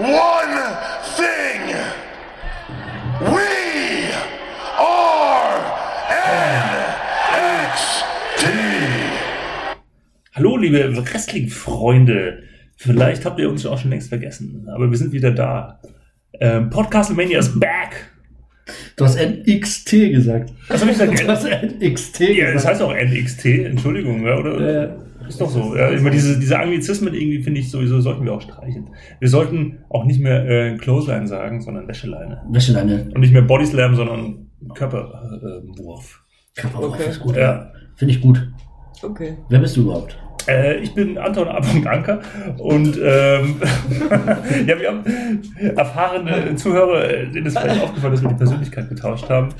one thing. We are NXT. Hallo, liebe Wrestling-Freunde. Vielleicht habt ihr uns auch schon längst vergessen, aber wir sind wieder da. Ähm, Podcast Mania ist back. Du hast NXT gesagt. Was habe ich gesagt? Du hast NXT Ja, das gesagt. heißt auch NXT, Entschuldigung, ja, oder? Ja. Ist doch so. Ja, immer diese, diese Anglizismen irgendwie finde ich sowieso sollten wir auch streichen. Wir sollten auch nicht mehr äh, Clothesline sagen, sondern Wäscheleine. Wäscheleine. Und nicht mehr Bodyslam, sondern Körperwurf. Körperwurf Okay. ist gut. Ja. Finde ich gut. Okay. Wer bist du überhaupt? Äh, ich bin Anton A. Anker und ähm, ja, wir haben erfahrene Zuhörer, äh, denen ist vielleicht aufgefallen, dass wir die Persönlichkeit getauscht haben.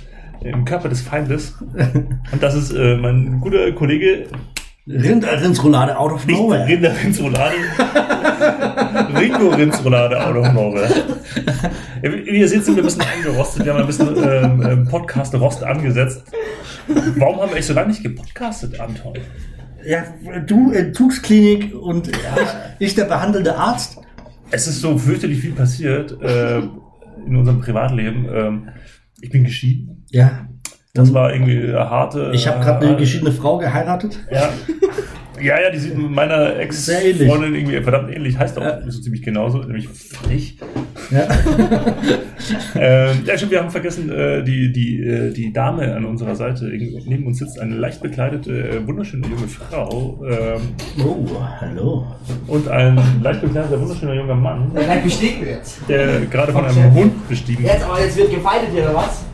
Im Körper des Feindes. Und das ist äh, mein guter Kollege, Rinderrindsroulade out of nowhere. Rinder Rindsroulade, Ringo Rindsroulade out of nowhere. Ja, Wie wie ihr seht, sind wir ein bisschen eingerostet. Wir haben ein bisschen ähm, ähm, Podcast-Rost angesetzt. Warum haben wir eigentlich so lange nicht gepodcastet, Anton? Ja, du Entzugsklinik und ich, ich der behandelnde Arzt. Es ist so fürchterlich viel passiert äh, in unserem Privatleben. Ähm, ich bin geschieden. Ja. Das war irgendwie eine harte. Ich habe gerade eine äh, geschiedene Frau geheiratet. Ja. Ja, ja, die sieht meiner. Ex-Freundin irgendwie verdammt ähnlich. Heißt auch Ja. so ziemlich genauso, nämlich frech. Ja. Ähm, ja, stimmt, wir haben vergessen, äh, die, die, äh, die Dame an unserer Seite, neben uns sitzt eine leicht bekleidete, äh, wunderschöne junge Frau ähm, Oh, hallo. und ein leicht bekleideter, wunderschöner junger Mann, Ja, gleich bestiegen wir jetzt. der gerade von einem Hund bestiegen Jetzt, aber jetzt wird gefeitet hier, oder was?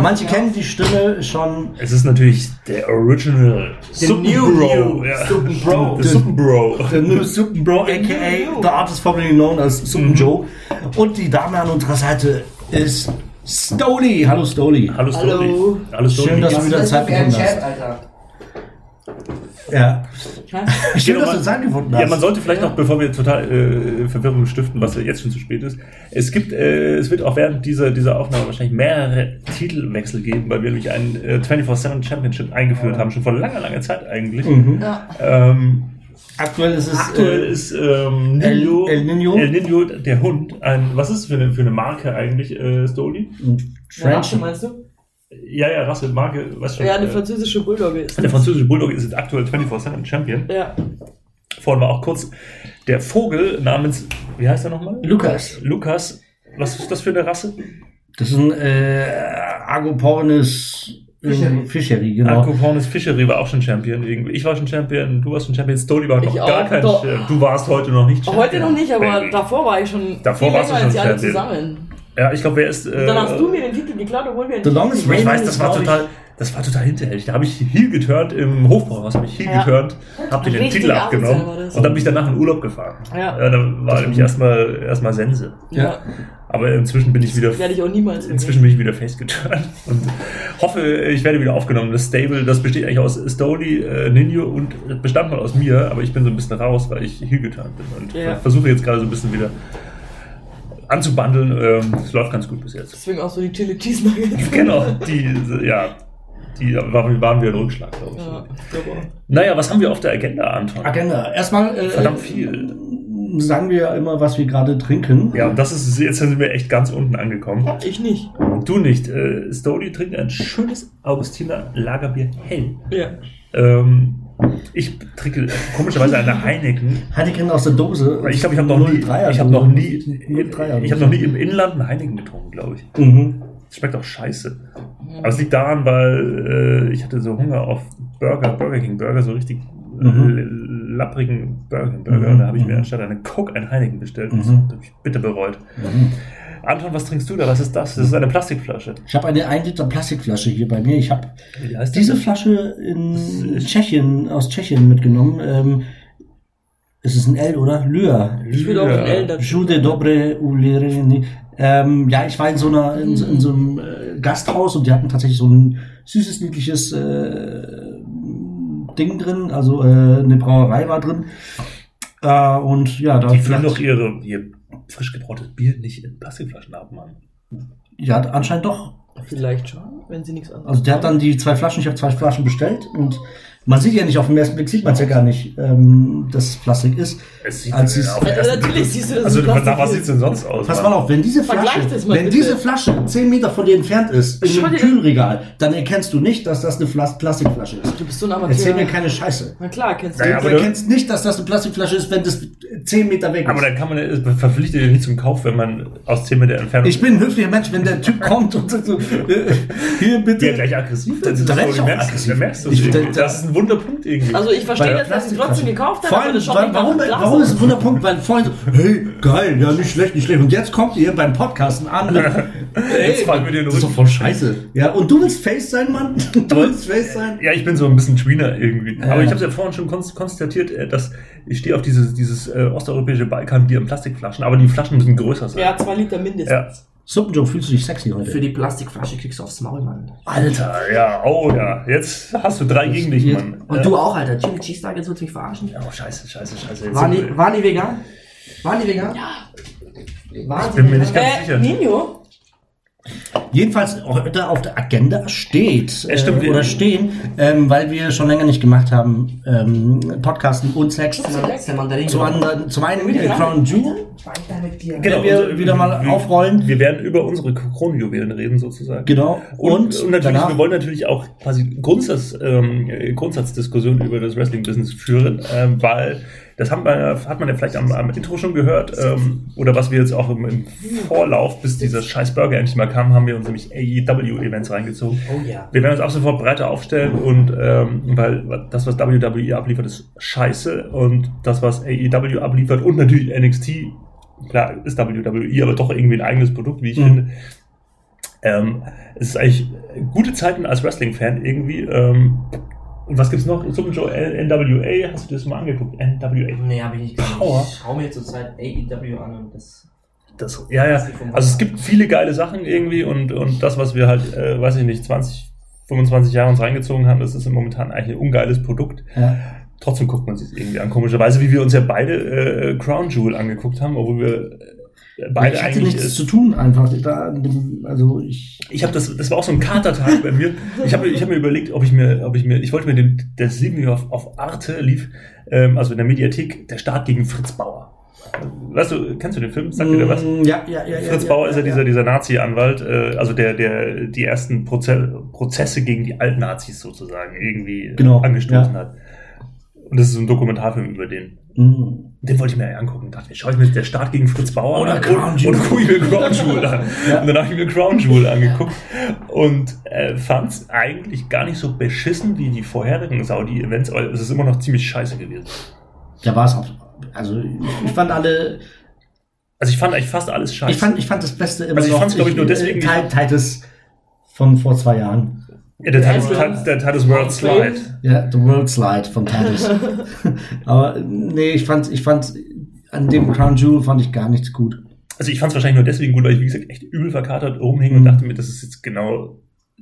Manche kennen die Stimme schon. Es ist natürlich der Original Suppenbro. Ja. Suppenbro. Der Suppenbro. Der New Super Bro, aka The Artist formerly known as Super Mhm. Joe. Und die Dame an unserer Seite ist Stoli. Hallo Stoli. Hallo Stoli. Hallo. Hallo Stoli. Schön, dass du wieder Zeit gefunden hast. Alter? Ja. Schön, dass man- du hast. Ja, man sollte vielleicht noch, bevor wir total äh, Verwirrung stiften, was ja jetzt schon zu spät ist, es gibt, äh, es wird auch während dieser, dieser Aufnahme wahrscheinlich mehrere Titelwechsel geben, weil wir nämlich ein äh, 24-7 Championship eingeführt haben, schon vor langer, langer Zeit eigentlich. Ja. Ähm, Aktuell ist es. aktuell äh, ist ähm, El- Nino, El Nino? El Nino, der Hund, ein, was ist es für eine, für eine Marke eigentlich, äh, Stoli? Ja, Rasse, French. meinst du? Ja, ja, Rasse, Marke, was schon. Ja, eine äh, französische Bulldogge ist. der französische Bulldog ist aktuell 24-7 Champion. Ja. Vorhin war auch kurz der Vogel namens, wie heißt er nochmal? Lukas. Lukas. Was ist das für eine Rasse? Das ist ein äh, Agopornis Fischery. Fischery, genau. Arcopornis Fishery war auch schon Champion. Irgendwie. Ich war schon Champion, du warst schon Champion, Stoli war noch Ich gar auch, kein doch. Champion. Du warst heute noch nicht Champion. Heute noch nicht, aber Baby. davor war ich schon Davor viel warst du schon Champion. zusammen. Ja, ich glaube, wer ist. Äh, dann hast du mir den Titel geklaut, obwohl wir The longest Ich reigning weiß, das war ich, total, das war total hinterhältig. Da habe ich Heel geturnt im Hofbauhaus, habe ich Heel Ja. geturnt, habe dir den Titel abgenommen und dann bin ich danach in Urlaub gefahren. Ja. da war nämlich erstmal erstmal Sense. Ja. Aber inzwischen bin ich wieder Werde ich auch niemals Inzwischen bin ich wieder face geturnt und hoffe, ich werde wieder aufgenommen. Das Stable, das besteht eigentlich aus Stoli, äh, Ninjo und bestand mal aus mir, aber ich bin so ein bisschen raus, weil ich hier geturnt bin und Ja. versuche jetzt gerade so ein bisschen wieder anzubandeln. Ähm, Es läuft ganz gut bis jetzt. Deswegen auch so die Chili Cheese Nuggets. Genau, die, ja, die waren, wir ein Rückschlag, glaube ich. Ja. Naja, was haben wir auf der Agenda, Anton? Agenda. Erstmal äh, Verdammt viel. Sagen wir ja immer, was wir gerade trinken. Ja, und das ist, jetzt sind wir echt ganz unten angekommen. Ich nicht. Du nicht. Äh, Stoli trinkt ein schönes Augustiner Lagerbier hell. Ja. Ähm, ich trinke komischerweise eine Heineken. Heineken aus der Dose. Ich glaube, ich habe noch nie, 03er ich habe noch nie, 03er ich habe noch nie im Inland einen Heineken getrunken, glaube ich. Mhm. Das schmeckt auch scheiße. Aber es liegt daran, weil äh, ich hatte so Hunger auf Burger, Burger King Burger, so richtig Mhm. Lapprigen Burger. Mhm. Und da habe ich mir Mhm. anstatt einen Coke ein Heineken bestellt. Das Mhm. habe ich bitter bereut. Mhm. Anton, was trinkst du da? Was ist das? Das ist eine Plastikflasche. Ich habe eine 1 Liter Plastikflasche hier bei mir. Ich habe diese das? Flasche in Das Tschechien, aus Tschechien mitgenommen. Ähm, es ist ein L, oder? Lyra. Ich würde auch ein L dazu. Jude Dobre Ulereni. Ähm, ja, ich war in so einer in, so- in so einem äh, Gasthaus und die hatten tatsächlich so ein süßes, niedliches äh, Ding drin, also äh, eine Brauerei war drin. Äh, und ja, da Die gedacht, doch ihre, ihr frisch gebrautes Bier nicht in Plastikflaschen ab, Mann. ja, anscheinend doch. Vielleicht schon, wenn sie nichts anderes Also der hat dann die zwei Flaschen, ich habe zwei Flaschen bestellt und man sieht ja nicht, auf den ersten Blick sieht man es ja gar nicht, ähm, dass es Plastik ist. Es sieht Als es- auf den Ja, ersten natürlich Blick- siehst du, Also es Plastik nach was ist. sieht's denn sonst aus? Pass mal auf, wenn diese Flasche, wenn bitte. diese Flasche 10 Meter von dir entfernt ist, in einem Kühlregal, dann erkennst du nicht, dass das eine Flas Plastikflasche ist. Du bist so ein Amateur. Erzähl mir keine Scheiße. Na klar, kennst Naja, du. aber du erkennst nicht, dass das eine Plastikflasche ist, wenn das 10 Meter weg ist. Aber da kann man es verpflichtet ja nicht zum Kauf, wenn man aus 10 Meter Entfernung. ich bin ein höflicher Mensch, wenn der Typ kommt und sagt so, äh, hier bitte. ja gleich aggressiv. Das ist du auch aggressiv. Da merkst du es Ich- Das ist ein Wunderpunkt irgendwie. Also ich verstehe dass sie Plastikflasche. trotzdem gekauft Vor haben, aber allem, nicht warum, warum ist es ein Wunderpunkt? Weil vorhin so, hey, geil, ja, nicht schlecht, nicht schlecht. Und jetzt kommt ihr beim Podcasten an. Jetzt fallen wir dir das ist doch voll scheiße. Ja, und du willst Face sein, Mann? Du willst Face sein? Ja, ich bin so ein bisschen Tweener irgendwie. Ja. Aber ich habe ja vorhin schon konst- konstatiert, äh, dass ich stehe auf dieses, dieses äh, osteuropäische Balkanbier in Plastikflaschen, aber die Flaschen müssen größer sein. Ja, zwei Liter mindestens. Ja. Suppenjoe, fühlst du dich sexy heute? Für die Plastikflasche kriegst du aufs Maul, Mann. Alter, ja, oh ja. Jetzt hast du drei gegen dich, Mann. Und Ja. du auch, Alter. Chili Cheese Nuggets willst du mich verarschen? Oh, scheiße, scheiße, scheiße. Jetzt Waren sind die, wir- waren die vegan? Waren die vegan? Ja. Waren Ich bin mir nicht ganz sicher. Äh, Nino? Jedenfalls heute auf der Agenda steht Ja, stimmt. äh, oder stehen, ähm, weil wir schon länger nicht gemacht haben, ähm, Podcasten und Sex. Zum anderen, zum einen äh, Crown Jewel, mit. Wenn wir und- wieder mal wir- aufrollen. Wir werden über unsere Kronjuwelen reden, sozusagen. genau. Und, Und, und, natürlich, danach, wir wollen natürlich auch quasi Grundsatz, ähm, äh, Grundsatzdiskussionen über das Wrestling-Business führen, ähm, weil das hat man, hat man ja vielleicht am, am Intro schon gehört, ähm, oder was wir jetzt auch im, im Vorlauf, bis dieser scheiß Burger endlich mal kam, haben wir uns nämlich AEW-Events reingezogen. Oh ja. Wir werden uns ab sofort breiter aufstellen und ähm, weil das, was WWE abliefert, ist scheiße und das, was AEW abliefert und natürlich NXT, klar ist WWE, aber doch irgendwie ein eigenes Produkt, wie ich Mhm. finde. Ähm, es ist eigentlich gute Zeiten als Wrestling-Fan irgendwie. Ähm, und was gibt's noch? Super Joe NWA, hast du das mal angeguckt? NWA. Nee, habe ich nicht gesehen. Power. Ich schau mir zurzeit AEW an und das. Das, ja, ja. Also es gibt viele geile Sachen irgendwie und, und das, was wir halt, äh, weiß ich nicht, 20, 25 Jahre uns reingezogen haben, das ist momentan eigentlich ein ungeiles Produkt. ja. Trotzdem guckt man sich irgendwie an, komischerweise, wie wir uns ja beide äh, Crown Jewel angeguckt haben, obwohl wir beide ich hatte nichts äh, zu tun einfach. Da, also ich, ich habe das, das war auch so ein Katertag bei mir. Ich habe ich hab mir überlegt, ob ich mir, ob ich mir, ich wollte mir den, das lief mir auf, auf Arte lief, ähm, also in der Mediathek, der Start gegen Fritz Bauer. Weißt du, kennst du den Film? Sagt dir der was? Mm, Ja, ja, ja. Fritz ja, Bauer ja, ist ja dieser, dieser Nazi-Anwalt, äh, also der, der die ersten Proze Prozesse gegen die Altnazis sozusagen irgendwie Genau, angestoßen ja. hat. Und das ist so ein Dokumentarfilm über den. Mm. Den wollte ich mir ja angucken. Dachte mir, schau ich mir der Start gegen Fritz Bauer Oder an Crown und, Jewel. und gucke ich mir Crown Jewel an. Ja. Und dann habe ich mir Crown Jewel angeguckt und äh, fand es eigentlich gar nicht so beschissen wie die vorherigen Saudi-Events, aber es ist immer noch ziemlich scheiße gewesen. Da war es auch. Also ich, ich fand alle. Also ich fand eigentlich fast alles scheiße. Ich fand, ich fand das Beste immer Also ich noch, fand's, glaub ich, nur deswegen äh, Ti- Titus von vor zwei Jahren. Ja, der Titus, Einzelne- der Titus World Slide. Ja, The World Slide von Titus. Aber nee, ich fand, ich fand, an dem Crown Jewel fand ich gar nichts gut. Also ich fand es wahrscheinlich nur deswegen gut, weil ich, wie gesagt, echt übel verkatert rumhing Mhm. und dachte mir, das ist jetzt genau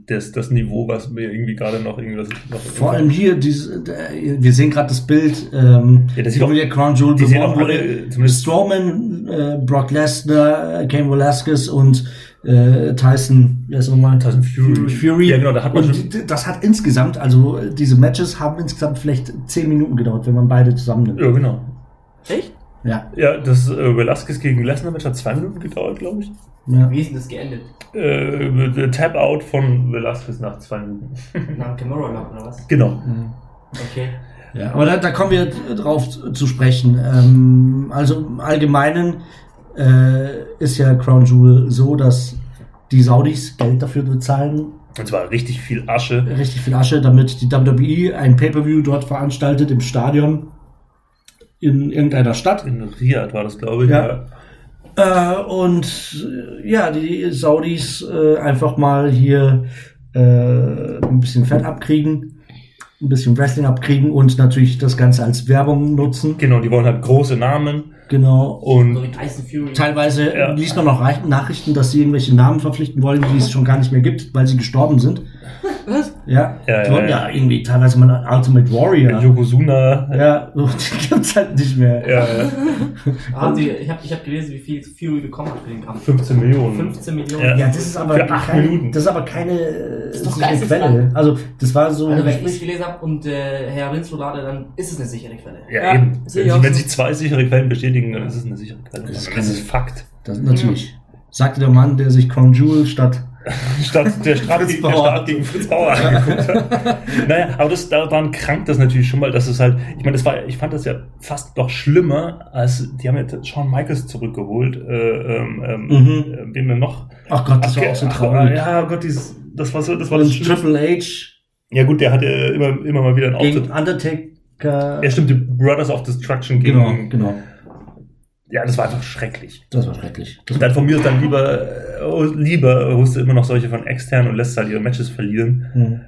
das, das Niveau, was mir irgendwie gerade noch irgendwas... Noch Vor allem hier, diese, äh, wir sehen gerade das Bild, ähm, Ja, das sieht wo auch- der Crown Jewel die sehen auch alle, wurde. zumindest- Strowman, äh, Brock Lesnar, äh, Cain Velasquez und äh, Tyson, wer ist nochmal? Tyson Fury. Fury. Ja, genau, da hat man und schon- das hat insgesamt, also diese Matches haben insgesamt vielleicht zehn Minuten gedauert, wenn man beide zusammennimmt. Ja, genau. Echt? Ja, Ja, das äh, Velasquez gegen Lesnar Match hat zwei Minuten gedauert, glaube ich. ja. Wie ist denn das geendet? Äh, der Tap-Out von Velasquez nach zwei Minuten. Nach Lock oder was? genau. Okay. Ja, aber da, da kommen wir drauf zu zu sprechen. Ähm, also im Allgemeinen äh, ist ja Crown Jewel so, dass die Saudis Geld dafür bezahlen, Und zwar richtig viel Asche. richtig viel Asche, damit die WWE ein Pay-Per-View dort veranstaltet im Stadion in irgendeiner Stadt. In Riyadh war das, glaube ich. Ja. Äh, und äh, ja, die Saudis äh, einfach mal hier äh, ein bisschen Fett abkriegen, ein bisschen Wrestling abkriegen und natürlich das Ganze als Werbung nutzen. Genau, die wollen halt große Namen. Genau. Und. Teilweise Ja. liest man noch Reich- Nachrichten, dass sie irgendwelche Namen verpflichten wollen, die es schon gar nicht mehr gibt, weil sie gestorben sind. Was? Ja, Ja, die wollen ja, ja, irgendwie teilweise mal Ultimate Warrior. Yokozuna. Ja, so, die gibt's halt nicht mehr. Ja, ja, Haben Sie, ich habe ich hab gelesen, wie viel Fury bekommen hat für den Kampf. 15 Millionen. 15 Millionen. Ja. Ja, das ist aber Für acht keine, Minuten. das ist aber keine äh, ist doch sichere. Quelle. Also das war so. Also wenn ich es gelesen habe und äh, Herr Winsrolade, dann ist es eine sichere Quelle. Ja, Ja, eben. Wenn, wenn sich zwei sichere Quellen bestätigen, dann ist es eine sichere Quelle. Das ist Das ist, Fakt. das natürlich. Sagte der Mann, der sich Crown Jewel statt. Statt der Fritz gegen, der Fritz Bauer angeguckt hat. Naja, aber das, daran krankt das natürlich schon mal, dass es halt, ich meine, das war, ich fand das ja fast noch schlimmer, als die haben ja Shawn Michaels zurückgeholt, äh, ähm, ähm, Mhm. äh, wen denn noch? Ach Gott, das Ach, war auch so ach, traurig. Ja, Gott, dieses, das war so, das war das Und Schlimmste. Triple H Ja gut, der hatte immer, immer mal wieder einen Auftritt. gegen Undertaker. Ja, stimmt, die Brothers of Destruction gegen. Genau, genau. Ja, das war einfach schrecklich. Das war schrecklich. Das Und dann von mir dann lieber, äh, lieber holst du immer noch solche von extern und lässt halt ihre Matches verlieren. Hm.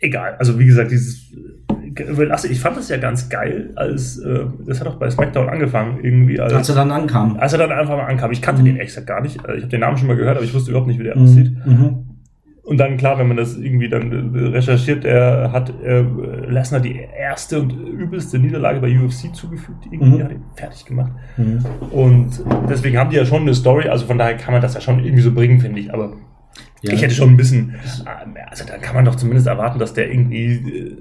Egal, also wie gesagt, dieses Überlasse, ich fand das ja ganz geil, als äh, das hat auch bei SmackDown angefangen, irgendwie als, Als er dann ankam. als er dann einfach mal ankam. Ich kannte Mhm. den exakt gar nicht. Ich habe den Namen schon mal gehört, aber ich wusste überhaupt nicht, wie der aussieht. Mhm. Und dann, klar, wenn man das irgendwie dann recherchiert, er hat äh, Lesnar die erste und übelste Niederlage bei UFC zugefügt, irgendwie Mhm. hat ihn fertig gemacht. Mhm. Und deswegen haben die ja schon eine Story, also von daher kann man das ja schon irgendwie so bringen, finde ich. Aber Ja. ich hätte schon ein bisschen, äh, also dann kann man doch zumindest erwarten, dass der irgendwie äh,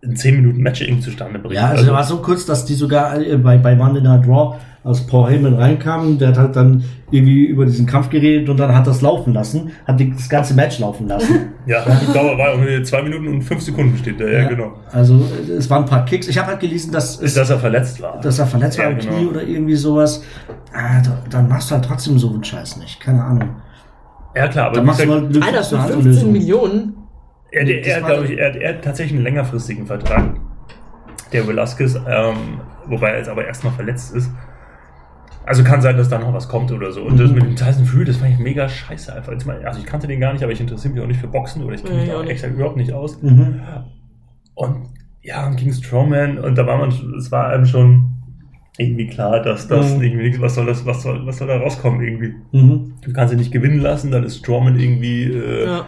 in 10 Minuten Match irgendwie zustande bringt. Ja, also der war so kurz, dass die sogar äh, bei, bei Monday Night Raw, als Paul Heyman reinkam, der hat halt dann irgendwie über diesen Kampf geredet und dann hat das laufen lassen, hat die, das ganze Match laufen lassen. ja, die Dauer war irgendwie 2 Minuten und 5 Sekunden steht da, ja, genau. Also es waren ein paar Kicks. Ich habe halt gelesen, dass, Ist, es, dass er verletzt war. dass er verletzt war Ja, im genau. Knie oder irgendwie sowas. Ah, da, dann machst du halt trotzdem so einen Scheiß nicht. Keine Ahnung. ja, klar, aber Dann machst du mal Glück Alter, andere 15 Lösung. Millionen. er, das er, war- glaube ich, er, er hat tatsächlich einen längerfristigen Vertrag, der Velasquez, ähm, wobei er jetzt aber erstmal verletzt ist. Also kann sein, dass da noch was kommt oder so. Und das Mhm. mit dem Tyson Fury, das fand ich mega scheiße einfach. Also ich kannte den gar nicht, aber ich interessiere mich auch nicht für Boxen oder ich kenne mich ich auch nicht. exakt überhaupt nicht aus. Mhm. Und ja, und gegen Strowman und da war man, es war einem schon irgendwie klar, dass das Mhm. irgendwie nichts, was soll das, was soll, was soll da rauskommen irgendwie. Mhm. Du kannst ihn nicht gewinnen lassen, dann ist Strowman irgendwie äh, Ja.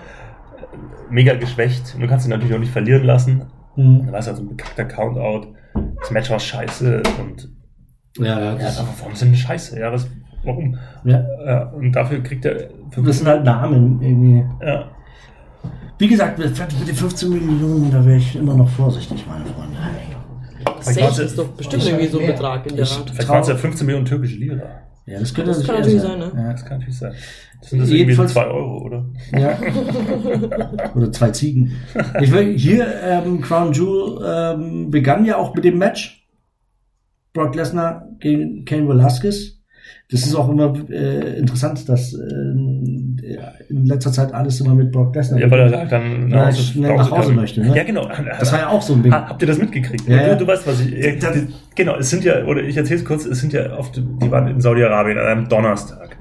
mega geschwächt. Und du kannst ihn natürlich auch nicht verlieren lassen. Mhm. Dann war es also ein bekackter Countout. Das Match war scheiße und Ja, ja, ja, das, aber warum sind die scheiße? Ja, was, warum? ja. Ja, und dafür kriegt er das sind halt Namen irgendwie. ja, Wie gesagt, mit den 15 Millionen, da wäre ich immer noch vorsichtig, meine Freunde. Warte, ist doch bestimmt ich irgendwie so ein mehr. Betrag in der Ich- Art. vielleicht waren es ja 15 Millionen türkische Lira. Ja, das könnte Das kann natürlich sein, ne? Ja. Das kann natürlich sein. Das sind das irgendwie Jedenfalls- 2 Euro, oder? Ja. Oder zwei Ziegen. Ich will, hier, ähm, Crown Jewel ähm, begann ja auch mit dem Match. Brock Lesnar gegen Kane Velasquez. Das ist auch immer äh, interessant, dass äh, in letzter Zeit alles immer mit Brock Lesnar Ja, weil er halt dann Ja, schnell nach Hause möchte, ne? Ja, genau. Das war ja auch so ein Ding. Ha- Habt ihr das mitgekriegt? Ja, ja. Du, du weißt, was ich. äh, Das- die, genau, es sind ja, oder ich erzähle es kurz, es sind ja oft, die waren in Saudi-Arabien an einem Donnerstag.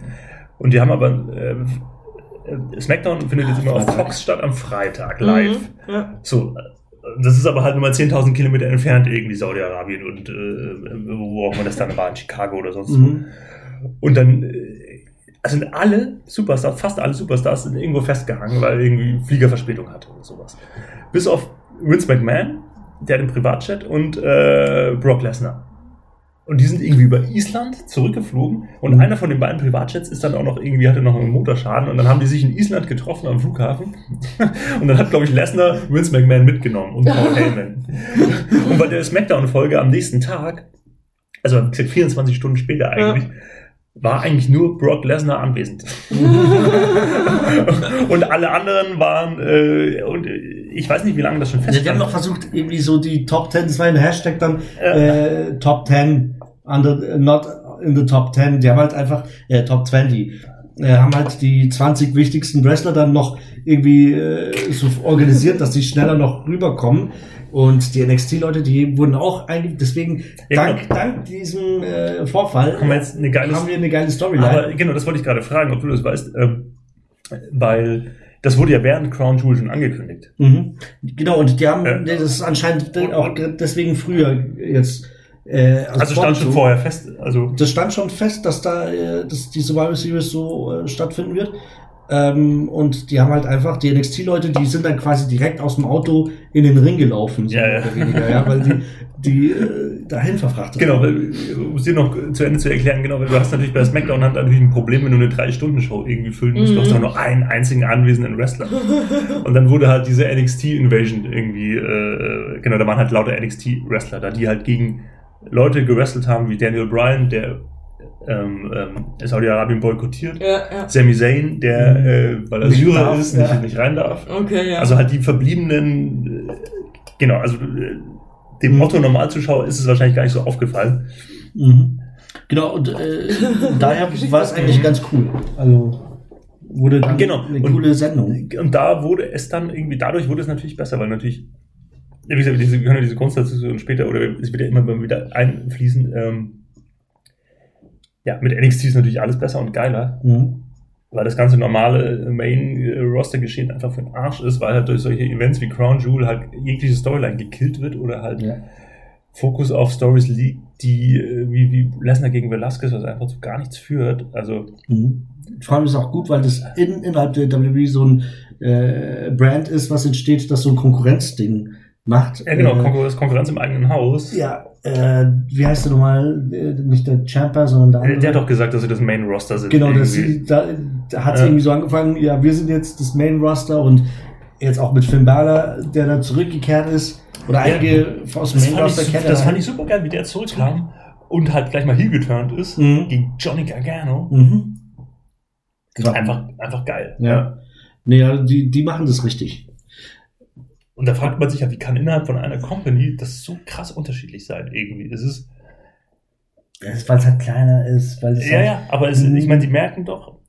Und die haben aber, äh, äh, SmackDown findet jetzt immer auf. Fox statt am Freitag, live. Mhm. Ja. So, das ist aber halt nur mal 10.000 Kilometer entfernt, irgendwie Saudi-Arabien und äh, wo auch immer das dann war, in Chicago oder sonst wo. Mhm. Und dann äh, sind alle Superstars, fast alle Superstars sind irgendwo festgehangen, weil irgendwie Fliegerverspätung hatte oder sowas. Bis auf Vince McMahon, der hat einen Privatjet und äh, Brock Lesnar. Und die sind irgendwie über Island zurückgeflogen und Mhm. einer von den beiden Privatjets ist dann auch noch irgendwie, hatte noch einen Motorschaden und dann haben die sich in Island getroffen am Flughafen und dann hat, glaube ich, Lesnar Vince McMahon mitgenommen und Paul Heyman. und bei der Smackdown-Folge am nächsten Tag, also wie gesagt, 24 Stunden später eigentlich, war eigentlich nur Brock Lesnar anwesend. und alle anderen waren, äh, und äh, ich weiß nicht, wie lange das schon Ja, fest die haben noch versucht, irgendwie so die Top 10, das war ein Hashtag dann, äh, Top 10, under, not in the Top 10, die haben halt einfach, äh, Top 20, äh, haben halt die 20 wichtigsten Wrestler dann noch irgendwie äh, so organisiert, dass die schneller noch rüberkommen. Und die NXT-Leute, die wurden auch eigentlich, deswegen, Ja, dank, dank diesem äh, Vorfall, haben wir jetzt eine geile haben wir eine geile Storyline. Aber genau, das wollte ich gerade fragen, ob du das weißt, ähm, weil das wurde ja während Crown Jewel schon angekündigt. Mhm. Genau, und die haben Ja. das ist anscheinend Und- auch deswegen früher jetzt Äh, Also stand schon vorher fest. Also Das stand schon fest, dass da äh, dass die Survivor Series so äh, stattfinden wird. Ähm, und die haben halt einfach, die NXT-Leute, die sind dann quasi direkt aus dem Auto in den Ring gelaufen, so Ja, ja. oder weniger, ja, weil die, die äh, dahin verfrachtet Genau, weil, um es dir noch zu Ende zu erklären, genau, weil du hast natürlich bei SmackDown hat natürlich ein Problem, wenn du eine 3-Stunden-Show irgendwie füllen musst. Du hast doch nur einen einzigen anwesenden Wrestler. Und dann wurde halt diese NXT-Invasion irgendwie, äh, genau, da waren halt lauter NXT-Wrestler da, die halt gegen Leute gewrestelt haben, wie Daniel Bryan, der ähm, ähm, Saudi-Arabien boykottiert. Ja, ja. Sami Zayn, der, äh, weil er Nicht Syrer darf, ist, ja. nicht, nicht rein darf. Okay, ja. Also halt die verbliebenen, äh, genau, also äh, dem Mhm. Otto Normalzuschauer ist es wahrscheinlich gar nicht so aufgefallen. Mhm. Genau, und äh, daher war es eigentlich ganz cool. Also wurde dann Genau. eine Und- coole Sendung. Und da wurde es dann irgendwie, dadurch wurde es natürlich besser, weil natürlich, wie gesagt, diese, wir können ja diese Grundstation später, oder es wird ja immer wieder einfließen, ähm, ja, mit NXT ist natürlich alles besser und geiler, Mhm. weil das ganze normale Main-Roster-Geschehen einfach für den Arsch ist, weil halt durch solche Events wie Crown Jewel halt jegliche Storyline gekillt wird oder halt Ja. Fokus auf Stories liegt, die äh, wie, wie Lesnar gegen Velasquez, was einfach zu gar nichts führt. Also, Mhm. Vor allem ist es auch gut, weil das in, innerhalb der WWE so ein äh, Brand ist, was entsteht, das so ein Konkurrenzding macht. ja genau, Äh, Konkurrenz, Konkurrenz im eigenen Haus. Ja, äh, wie heißt der nochmal? Äh, nicht der Champer, sondern der Der, andere. der hat doch gesagt, dass sie das Main Roster sind. Genau, das, da, da hat es Ja. irgendwie so angefangen, ja, wir sind jetzt das Main Roster und jetzt auch mit Finn Balor, der da zurückgekehrt ist. Oder Ja. einige aus dem Main Roster kennen. das fand ich super geil, wie der zurückkam und halt gleich mal heel geturnt ist Mhm. gegen Johnny Gargano. Mhm. Einfach, einfach geil. Ja. Also die, die machen das richtig. Und da fragt man sich ja, wie kann innerhalb von einer Company das so krass unterschiedlich sein irgendwie? Es ist, Weil es halt kleiner ist, weil es ja, halt, ja, aber es, ich meine, die merken doch,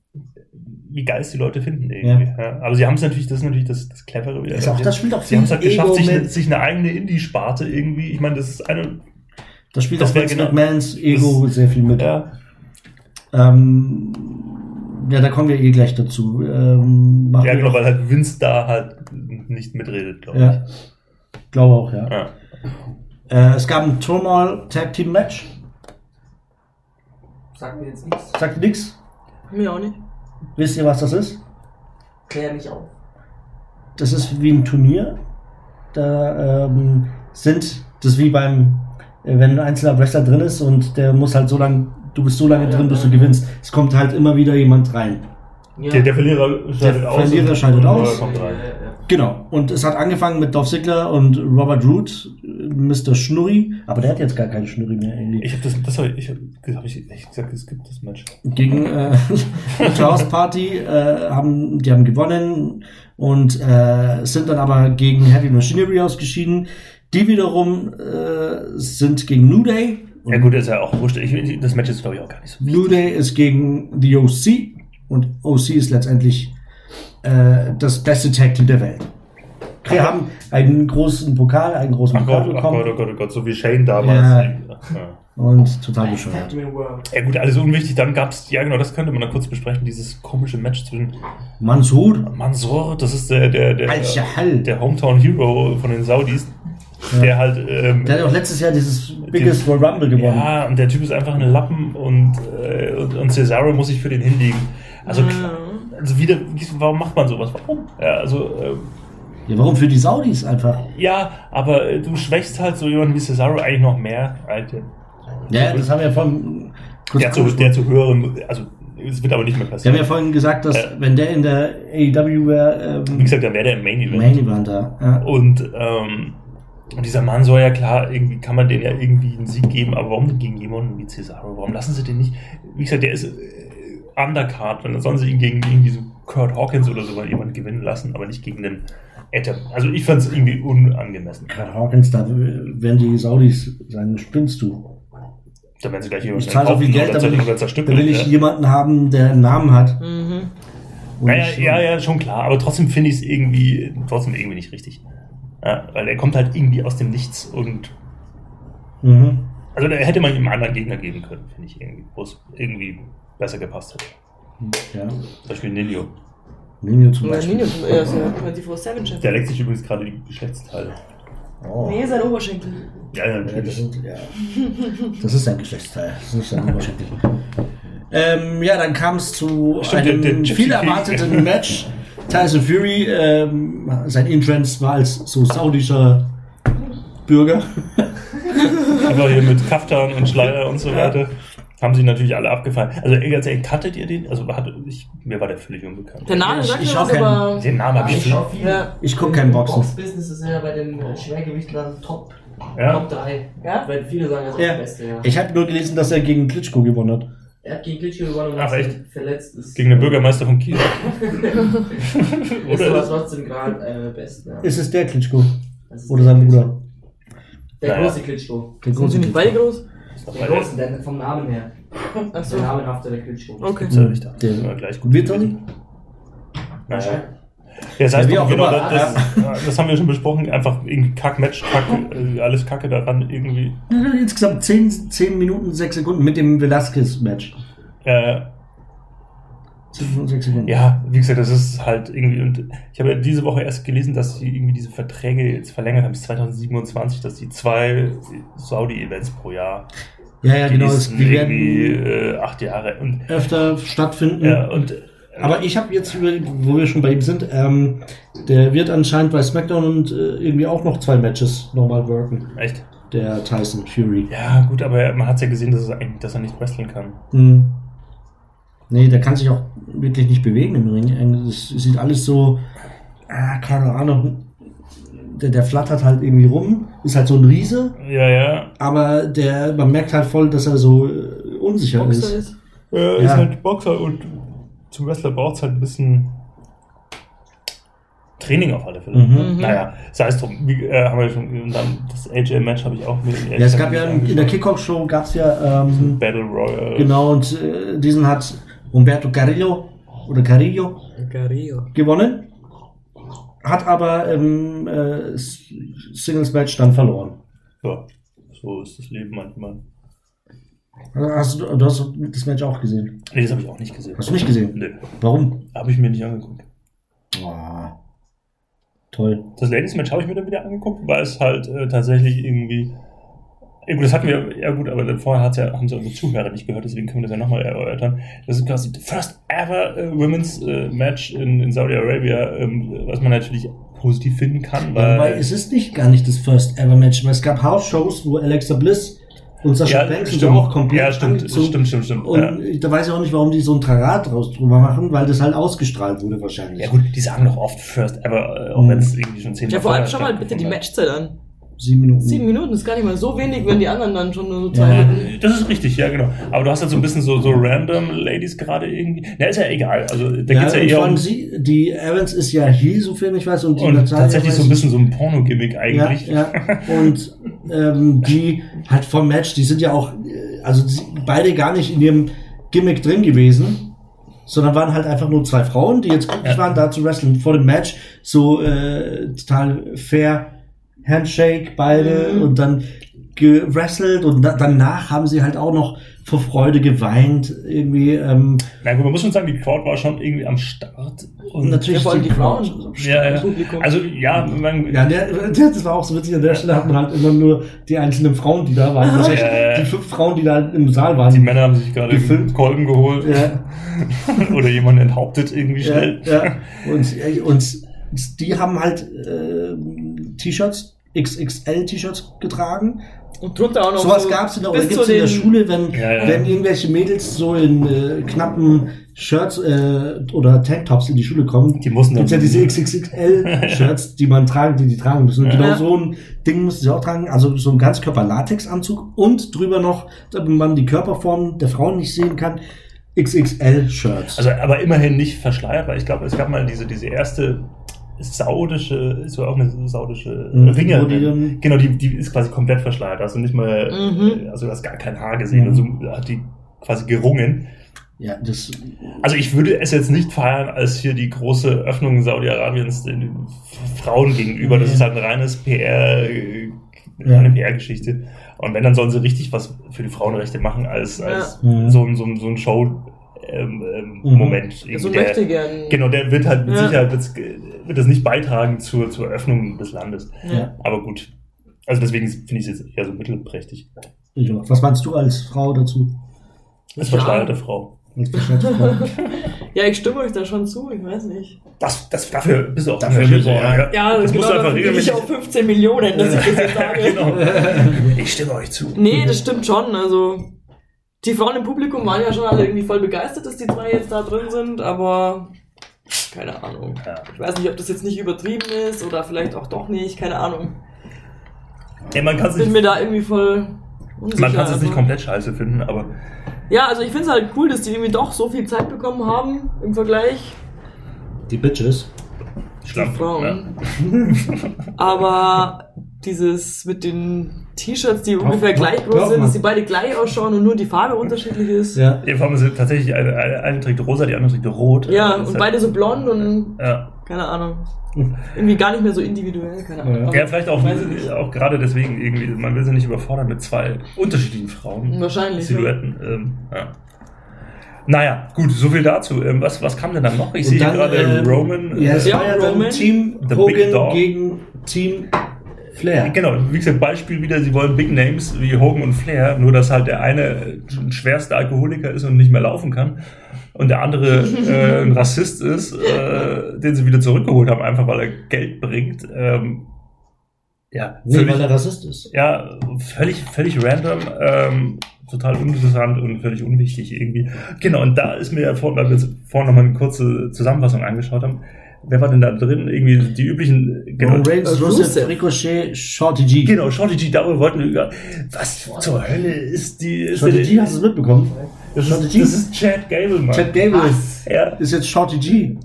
wie geil es die Leute finden irgendwie. Ja. Aber sie haben es natürlich, das ist natürlich das, das Clevere wieder. Ist auch, das spielt auch Sie haben es halt geschafft, sich, sich eine eigene Indie-Sparte irgendwie. Ich meine, das ist eine. das spielt das auch Vince genau- McMahons Ego sehr viel mit. Ja, Ähm, ja, da kommen wir eh gleich dazu. Ähm, ja genau, weil halt Vince da halt nicht mitredet, glaube Ja, glaube auch, ja. ich. Ja. Äh, es gab ein Turmoil Tag Team Match. Sagt mir jetzt nichts. Sagt nix. Mir auch nicht. Wisst ihr, was das ist? Klär mich auf. Das ist wie ein Turnier. Da ähm, sind, das ist wie beim, äh, wenn ein einzelner Wrestler drin ist und der muss halt so lange, du bist so lange Ja, drin, bis ja. du gewinnst. Es kommt halt immer wieder jemand rein. Ja. Der, der Verlierer scheidet aus. Verlierer scheidet aus. Genau. Und es hat angefangen mit Dolph Ziggler und Robert Root, Mr. Schnurri, aber der hat jetzt gar keinen Schnurri mehr irgendwie. Ich habe das, das hab ich, hab, ich echt gesagt, es gibt das Match. gegen äh, Chaos Party äh, haben die haben gewonnen und äh, sind dann aber gegen Heavy Machinery ausgeschieden. Die wiederum äh, sind gegen New Day. Ja gut, ist ja auch wurscht. Ich, das Match ist glaube ich auch gar nicht so. New Day ist gegen the OC und OC ist letztendlich äh, das beste Tag Team der Welt. Wir haben einen großen Pokal, einen großen Ach Pokal Gott, ach bekommen Gott, oh Gott, oh Gott, so wie Shane damals. Ja. Ja. und total bescheuert. World. ja gut, alles unwichtig. Dann gab's, ja genau, das könnte man dann kurz besprechen, dieses komische Match zwischen Mansur, Mansour, das ist der, der, der, der Hometown Hero von den Saudis, der halt, ähm, Der hat auch letztes Jahr dieses Biggest Royal Rumble gewonnen. ja, und der Typ ist einfach ein Lappen und, äh, und, und Cesaro muss sich für den hinlegen. Also, klar, also wieder, warum macht man sowas? Warum? Ja, also, ähm, Ja, warum für die Saudis einfach? ja, aber äh, du schwächst halt so jemanden wie Cesaro eigentlich noch mehr, Alter. Ja, das haben wir kurz Der zu, der zu höheren, also, es wird aber nicht mehr Wir haben passieren. ja vorhin gesagt, dass Äh. wenn der in der AEW wäre, Wie ähm, gesagt, dann wäre der im Main Event. Main Event da. Ja. Und, ähm, und dieser Mann soll ja klar, irgendwie kann man den ja irgendwie einen Sieg geben, aber warum gegen jemanden wie Cesaro? Warum lassen sie den nicht? Wie gesagt, der ist Undercard, dann sollen sie ihn gegen irgendwie so Kurt Hawkins oder so jemand gewinnen lassen, aber nicht gegen den Etam. Also ich fand es irgendwie unangemessen. Gerade Hawkins, da werden die Saudis sagen, spinnst du? Da werden sie gleich jemanden Ich zahle so viel Geld, da will ich, da will ich ja. jemanden haben, der einen Namen hat. Mhm. Und Ja, ja, nicht- ja, ja, schon klar, aber trotzdem finde ich es irgendwie, trotzdem irgendwie nicht richtig. Ja, weil er kommt halt irgendwie aus dem Nichts und Mhm. Also da hätte man ihm einen anderen Gegner geben können, finde ich irgendwie, wo es irgendwie besser gepasst hätte. Ja. Zum Beispiel Nino. Nino zum Ja, Beispiel. Nino, er ist ja 24-7-Chef. Der leckt sich übrigens gerade die Geschlechtsteile. Oh. Nee, sein Oberschenkel. Ja, ja, Ja, das, natürlich. sind, ja. das ist ein Geschlechtsteil. Das ist nicht ein Oberschenkel. Ähm, ja, dann kam es zu Stimmt, einem der Gypsy viel erwarteten Match. Tyson Fury, ähm, sein Entrance war als so saudischer Bürger. Aber hier mit Kaftan und Schleier und so weiter haben sie natürlich alle abgefallen. Also ganz ehrlich, kanntet ihr den? Also hat, ich, mir war der völlig unbekannt. Der Name Ich- sagt ich schau was, keinen- aber. Den Namen habe ich Ich viel. Ja. Ich guck kein Boxen. Boxbusiness ist ja bei den Schwergewichtlern Top, Ja. Top 3. Ja? Weil viele sagen, er ist auch Ja. der Beste, ja. Ich habe nur gelesen, dass er gegen Klitschko gewonnen hat. Er hat gegen Klitschko gewonnen und Ach, ist echt? verletzt ist. Gegen den Bürgermeister von Kiel. Ist aber trotzdem gerade einer der Besten. Ja. Ist es der Klitschko? Das Oder der sein Klitschko. Bruder? Der große Klitschko. Der Sind sie nicht beide groß? Große, der vom Namen her. Achso. Der namenhafte der Klitschko. Okay. So, ich dachte, Der- das war gleich gut. Wird nicht? Naja. Ja, das heißt, Ja, wie doch, auch genau, immer. das, das, das haben wir schon besprochen. Einfach irgendwie Kack-Match, Kack, äh, alles Kacke daran irgendwie. Insgesamt 10, 10 Minuten, 6 Sekunden mit dem Velasquez-Match. Äh, 10 6 Sekunden. ja, wie gesagt, das ist halt irgendwie. Und ich habe ja diese Woche erst gelesen, dass sie irgendwie diese Verträge jetzt verlängert haben bis 2027, dass die zwei Saudi-Events pro Jahr. ja, ja genau. es- Die irgendwie werden äh, acht Jahre. Und, öfter stattfinden. ja, und äh, Aber ich habe jetzt, über- wo wir schon bei ihm sind, ähm, der wird anscheinend bei SmackDown und äh, irgendwie auch noch zwei Matches nochmal worken. echt. Der Tyson Fury. Ja, gut, aber man hat ja gesehen, dass er, eigentlich, dass er nicht wresteln kann. Hm. Nee, der kann sich auch wirklich nicht bewegen im Ring. Es sieht alles so, ah, keine Ahnung. Der, der flattert halt irgendwie rum, ist halt so ein Riese, Ja, ja. aber der, man merkt halt voll, dass er so äh, unsicher Boxer ist. ist. Er Ja. ist halt Boxer und zum Wrestler braucht es halt ein bisschen Training auf alle Fälle. Mhm. Naja, sei es drum, wie, äh, haben wir schon, und dann das AJ-Match habe ich auch mir Ja, es gab ja in der Kickoff-Show gab es ja ähm, Battle Royale. Genau, und äh, diesen hat Humberto Carrillo oder Carrillo Carillo. gewonnen, hat aber im äh, S- Singles-Match dann verloren. Ja, so ist das Leben manchmal. Hast du, du hast das Match auch gesehen. Nee, das habe ich auch nicht gesehen. Hast du nicht gesehen? Nee, Warum? habe ich mir nicht angeguckt. Oh, toll. Das Ladies-Match habe ich mir dann wieder angeguckt, weil es halt äh, tatsächlich irgendwie. Ja gut, das hatten wir, ja gut, aber vorher hat's ja, haben sie unsere Zuhörer nicht gehört, deswegen können wir das ja nochmal erörtern. Das ist quasi the first ever äh, Women's äh, Match in, in Saudi-Arabia, ähm, was man natürlich positiv finden kann, weil. Weil es ist nicht gar nicht das First Ever Match, weil es gab House-Shows, wo Alexa Bliss und Sascha ja, Banks und so stimmt. auch komplett ja, stimmt, angezogen. stimmt, stimmt, stimmt. Und ja. da weiß ich auch nicht, warum die so ein Trarat draus drüber machen, weil das halt ausgestrahlt wurde wahrscheinlich. ja gut, die sagen doch oft first ever, äh, auch Mhm. wenn es irgendwie schon zehn Ja, vor allem schau mal bitte die Matchzeit an. Sieben Minuten. Sieben Minuten ist gar nicht mal so wenig, wenn die anderen dann schon nur so zwei Ja. hat. Minuten. Das ist richtig, ja genau. Aber du hast halt so ein bisschen so, so random Ladies gerade irgendwie. Ja, ist ja egal. Also da Ja, geht's ja eher vor allem um, sie, die Evans ist ja hier, sofern ich weiß, und die und tatsächlich weiß so ein bisschen so ein Porno-Gimmick eigentlich. Ja, ja. Und ähm, die halt vom Match, die sind ja auch, äh, also beide gar nicht in ihrem Gimmick drin gewesen, sondern waren halt einfach nur zwei Frauen, die jetzt glücklich Ja. waren, da zu wrestlen. Vor dem Match so äh, total fair Handshake beide Mhm. und dann gewrestelt und da, danach haben sie halt auch noch vor Freude geweint irgendwie. Ähm, Na gut, man muss schon sagen, die Crowd war schon irgendwie am Start. Und natürlich Ja, vor allem die Crowd. Frauen. Ja, ja. Das. Also ja, man, Ja, der, der, das war auch so witzig. An der Stelle hat man halt immer nur die einzelnen Frauen, die da waren. Wahrscheinlich Ja. die fünf Frauen, die da im Saal waren. die Männer haben sich gerade Gefilmt. einen Kolben geholt Ja, oder jemanden enthauptet irgendwie schnell. ja. Und, und die haben halt äh, T-Shirts, XXL-T-Shirts getragen. Und drunter auch noch Sowas so gab's in der, oder gibt's in der Schule, wenn, Ja, ja. wenn irgendwelche Mädels so in äh, knappen Shirts äh, oder Tanktops in die Schule kommen. Die mussten dann- Gibt's ja diese XXL-Shirts, die man tragen, die die tragen müssen. Und Ja. genau so ein Ding müssen sie auch tragen. Also so ein Ganzkörper-Latex-Anzug und drüber noch, damit man die Körperform der Frauen nicht sehen kann, XXL-Shirts. Also aber immerhin nicht verschleiert, weil ich glaube, es gab mal diese, diese erste saudische, ist ja auch eine saudische Mhm, Ringerin. die genau, die, die ist quasi komplett verschleiert. Also nicht mal, Mhm. also du hast gar kein Haar gesehen Mhm. und so hat die quasi gerungen. ja, das, Also ich würde es jetzt nicht feiern als hier die große Öffnung Saudi-Arabiens den Frauen gegenüber. Das ist halt ein reines PR, Ja. eine PR-Geschichte. Und wenn, dann sollen sie richtig was für die Frauenrechte machen als, als Ja. Mhm. so, ein- so, ein- so ein Show ähm, ähm, Mhm. Moment. So Irgendwie möchte der, gern. genau, der wird halt mit Ja. Sicherheit wird das nicht beitragen zur, zur Öffnung des Landes. Ja. Aber gut. Also deswegen finde ich es jetzt eher so mittelprächtig. Was meinst du als Frau dazu? Als Ja. verschleierte Frau. Ja, ich stimme euch da schon zu, ich weiß nicht. Das, das, dafür bist du auch Dafür du, worden, ja. Ja, das genau, musst du einfach regelmäßig. ich auf 15 Millionen, dass ich das jetzt sage. genau. Ich stimme euch zu. Nee, das stimmt schon. Also, die Frauen im Publikum waren ja schon alle irgendwie voll begeistert, dass die zwei jetzt da drin sind, aber keine Ahnung. Ja. Ich weiß nicht, ob das jetzt nicht übertrieben ist oder vielleicht auch doch nicht, keine Ahnung. Ey, man kann es Bin mir da irgendwie voll unsicher. man kann es also. nicht komplett scheiße finden, aber Ja, also ich finde es halt cool, dass die irgendwie doch so viel Zeit bekommen haben im Vergleich. Die Bitches. Die Schlampen. Frauen. Aber dieses mit den T-Shirts, die ungefähr gleich groß sind, dass die beide gleich ausschauen und nur die Farbe unterschiedlich ist. Ja. Ja, vor allem sind tatsächlich eine, eine, eine trägt rosa, die andere trägt rot. Ja, und halt- beide so blond und Ja. keine Ahnung. Irgendwie gar nicht mehr so individuell, keine Ahnung. Ja. Aber ja, vielleicht auch, weiß ich nicht. auch gerade deswegen irgendwie, man will sie nicht überfordern mit zwei unterschiedlichen Frauen. Wahrscheinlich. Silhouetten. Ähm, ja. Naja, gut, so viel dazu. Ähm, was, was kam denn dann noch? Ich Und sehe dann, gerade ähm, Roman. Ja, es äh, Ja, war ja dann Roman. Team The Big Hogan Dog. gegen Team Flair. Genau, wie gesagt, Beispiel wieder, sie wollen Big Names wie Hogan und Flair, nur dass halt der eine ein schwerster Alkoholiker ist und nicht mehr laufen kann und der andere äh, ein Rassist ist, äh, den sie wieder zurückgeholt haben, einfach weil er Geld bringt. Ähm, ja, Nee, völlig, weil er Rassist ist. ja, völlig, völlig random, ähm, total uninteressant und völlig unwichtig irgendwie. Genau, und da ist mir ja vor, weil wir vorhin nochmal eine kurze Zusammenfassung angeschaut haben, wer war denn da drin? Irgendwie die üblichen, genau, Roman Reigns, Äh, Rusev, Rusev. Ricochet, Shorty G. Genau, Shorty G, darüber wollten wir über. Was zur Hölle ist die. Ist Shorty G, hast du es mitbekommen? das, Shorty ist, G? das ist Chad Gable, Mann. Chad Gable Was? ja, ist jetzt Shorty G.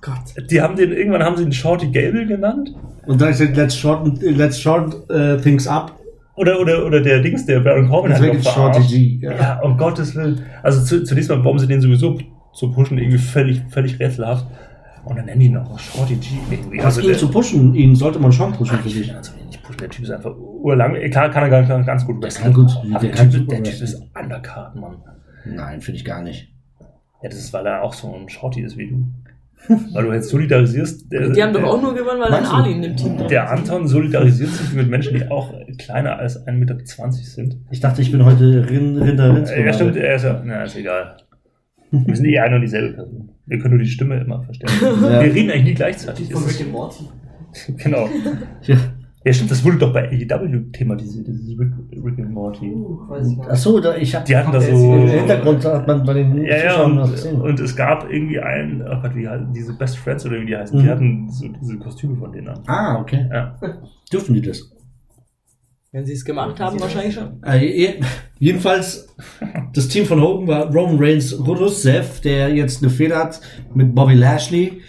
Gott. die haben den, irgendwann haben sie ihn Shorty Gable genannt. Und dann ist er, let's shorten, let's shorten uh, things up. Oder, oder, oder der Dings, der Baron Corbin hat ist auch verarscht. Shorty G. Ja. Ja. um Gottes Willen. Also zu, zunächst mal, warum sie den sowieso so pushen, irgendwie völlig, völlig rätselhaft. Und dann nennen die ihn auch noch Shorty G irgendwie. Was ihn zu pushen, ihn sollte man schon pushen, ich will ich. ihn also nicht pushen. Der Typ ist einfach urlang. Klar kann er ganz, ganz, ganz gut wresteln. kann gut. Der der, kann typ, super der Typ wrestlen. ist Undercard, Mann. Nein, finde ich gar nicht. Ja, das ist, weil er auch so ein Shorty ist wie du. Weil du jetzt solidarisierst. Der, Die haben doch auch nur gewonnen, weil ein? Ali in dem Team drin Der ist. Anton solidarisiert sich mit Menschen, die auch kleiner als 1,20 Meter sind. Ich dachte, ich bin heute Rin, Rinder Rinz. Äh, ja, stimmt, er ist ja. Na, ist egal. Wir sind eh eine und dieselbe Person. Wir können nur die Stimme immer verstärken. Ja. Wir reden eigentlich nie gleichzeitig. Von Rick and Morty. genau. Ja. Ja, stimmt, das wurde doch bei AEW thematisiert, dieses Rick, Rick and Morty. Uh. Achso, da, ich habe Die hatten da so. im Hintergrund hat man bei den Ja, ja, Zuschauern was und, gesehen. und es gab irgendwie einen, oh Gott, wie heißen diese Best Friends oder wie die heißen, Mhm. die hatten so diese Kostüme von denen an. ah, okay. Ja. Dürfen die das? Wenn sie es gemacht haben, wahrscheinlich schon. Äh, je- jedenfalls, das Team von Hogan war Roman Reigns, Rusev, der jetzt eine Fehler hat mit Bobby Lashley.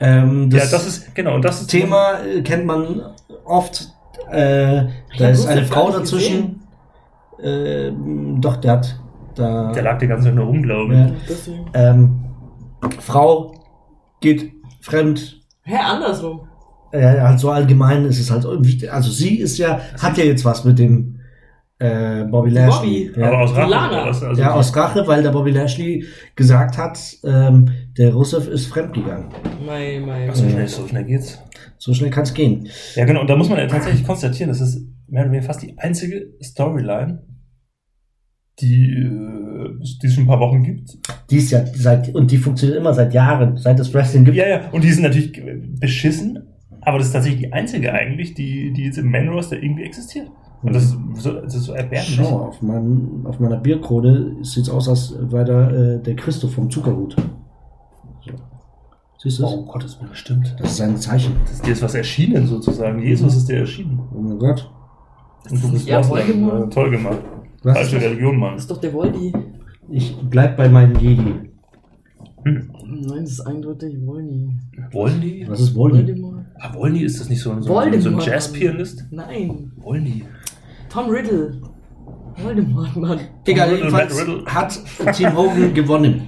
Ähm, das, ja, das ist, genau, und das ist Thema äh, kennt man oft. Äh, da ist Rusev eine Frau dazwischen. Ähm, doch, der hat da. Der lag die ganze Zeit nur rum, glaube ich. Ja. Ähm, Frau geht fremd. Hä, andersrum. Äh, halt so allgemein ist es halt. irgendwie- Also sie ist ja, hat ja jetzt was mit dem äh, Bobby Lashley. Bobby. Ja. Aber aus Rache? Also ja, aus Rache, weil der Bobby Lashley gesagt hat, ähm, der Rusev ist fremdgegangen. Mei, mei, Ach, so mei. schnell, so schnell geht's. So schnell kann es gehen. Ja, genau, und da muss man ja tatsächlich konstatieren, das ist mehr oder weniger fast die einzige Storyline, die, äh, die es schon ein paar Wochen gibt. Die ist ja seit, und die funktioniert immer seit Jahren, seit es Wrestling gibt. Ja, ja, und die sind natürlich beschissen, aber das ist tatsächlich die einzige eigentlich, die, die jetzt im Main Roster irgendwie existiert. Und das ist so, das ist so erbärmlich. Schau, auf, meinem, auf meiner Bierkrone sieht es aus, als wäre da äh, der Christoph vom Zuckerhut. So. Siehst du das? Oh Gottes Willen, stimmt. Das ist ein Zeichen. Das ist dir ist was erschienen sozusagen. Jesus ist dir erschienen. Oh mein Gott. Und du bist Ja. Ja, Toll gemacht. Was Falsche ist das? Religion, Mann. Das ist doch der Voldi. Ich bleib bei meinem Jedi. Hm. Nein, das ist eindeutig Voldi. Wollen die? Was ist Voldy? Voldemort. Ah, wollen die? Ist das nicht so, ein- so, ein- Voldemort, so ein. Jazzpianist? Nein. Wollen die? Tom Riddle. Voldemort, Mann. Egal, Riddle, jedenfalls Riddle. hat Team Hogan gewonnen.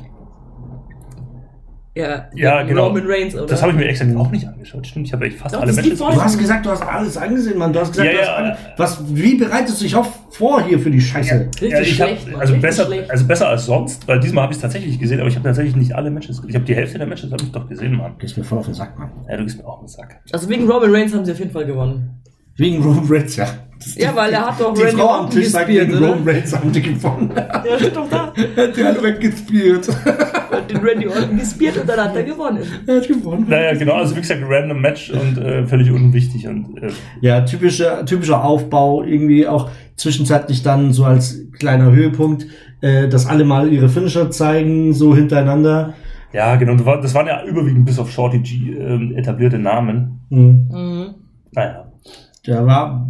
Ja, Ja, genau. Roman Reigns, oder? Das habe ich mir exakt auch nicht angeschaut. Stimmt, ich habe echt fast Doch, alle Matches Du hast gesagt, du hast alles angesehen, Mann. Du hast gesagt, Ja, du hast ja, alle- ja. was, wie bereitest du dich auf vor hier für die Scheiße? Richtig Ja, ich hab, schlecht, Mann, also richtig besser, schlecht. also besser als sonst, weil diesmal habe ich es tatsächlich gesehen, aber ich habe tatsächlich nicht alle Matches gesehen. Ich habe die Hälfte der Matches habe ich doch gesehen, Mann. Gehst mir voll auf den Sack, Mann. Ja, du gehst mir auch mit Sack. Also wegen Roman Reigns haben sie auf jeden Fall gewonnen. Wegen Roman Reigns, ja. Ja, weil er hat doch Die Randy Frau am Orton Tisch sagt, gespielt, wegen oder? Roman Reigns haben die gewonnen. Ja, steht doch da. Er hat die alle weggespielt. Hat den Randy Orton gespielt und dann hat er gewonnen. Er hat gewonnen. Naja, genau, also wie gesagt, random Match und äh, völlig unwichtig und äh, Ja, typischer, typischer Aufbau, irgendwie auch zwischenzeitlich dann so als kleiner Höhepunkt, äh, dass alle mal ihre Finisher zeigen, so hintereinander. ja, genau, das waren ja überwiegend bis auf Shorty G ähm, etablierte Namen. Mhm. Mhm. Naja. Der war,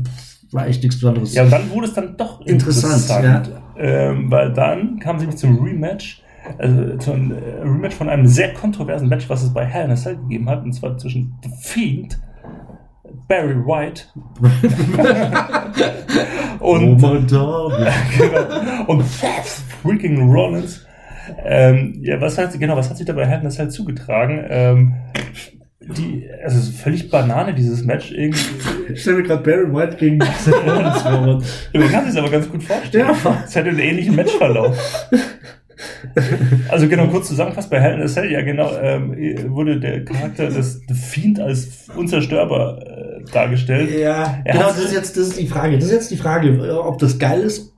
war echt nichts Besonderes. Ja, und dann wurde es dann doch Interessant, Ähm, weil dann kam sie nämlich zum Rematch, also zum äh, Rematch von einem sehr kontroversen Match, was es bei Hell in a Cell gegeben hat, und zwar zwischen The Fiend, Barry White und, Darby. genau, und Seth freaking Rollins. Ähm, ja, was hat, genau, was hat sich dabei Hell in a Cell zugetragen? Ähm, die, also es ist völlig Banane, dieses Match. Irgendwie, Ich stelle mir gerade Barry White gegen Seth Rollins vor. Man kann sich das aber ganz gut vorstellen. Ja. Es hätte einen ähnlichen Matchverlauf. Also genau, kurz zusammengefasst, bei Hell in a Cell, ja genau, ähm, wurde der Charakter des The Fiend als unzerstörbar äh, dargestellt. Ja, Er genau, das ist jetzt das ist die Frage. Das ist jetzt die Frage, ob das geil ist.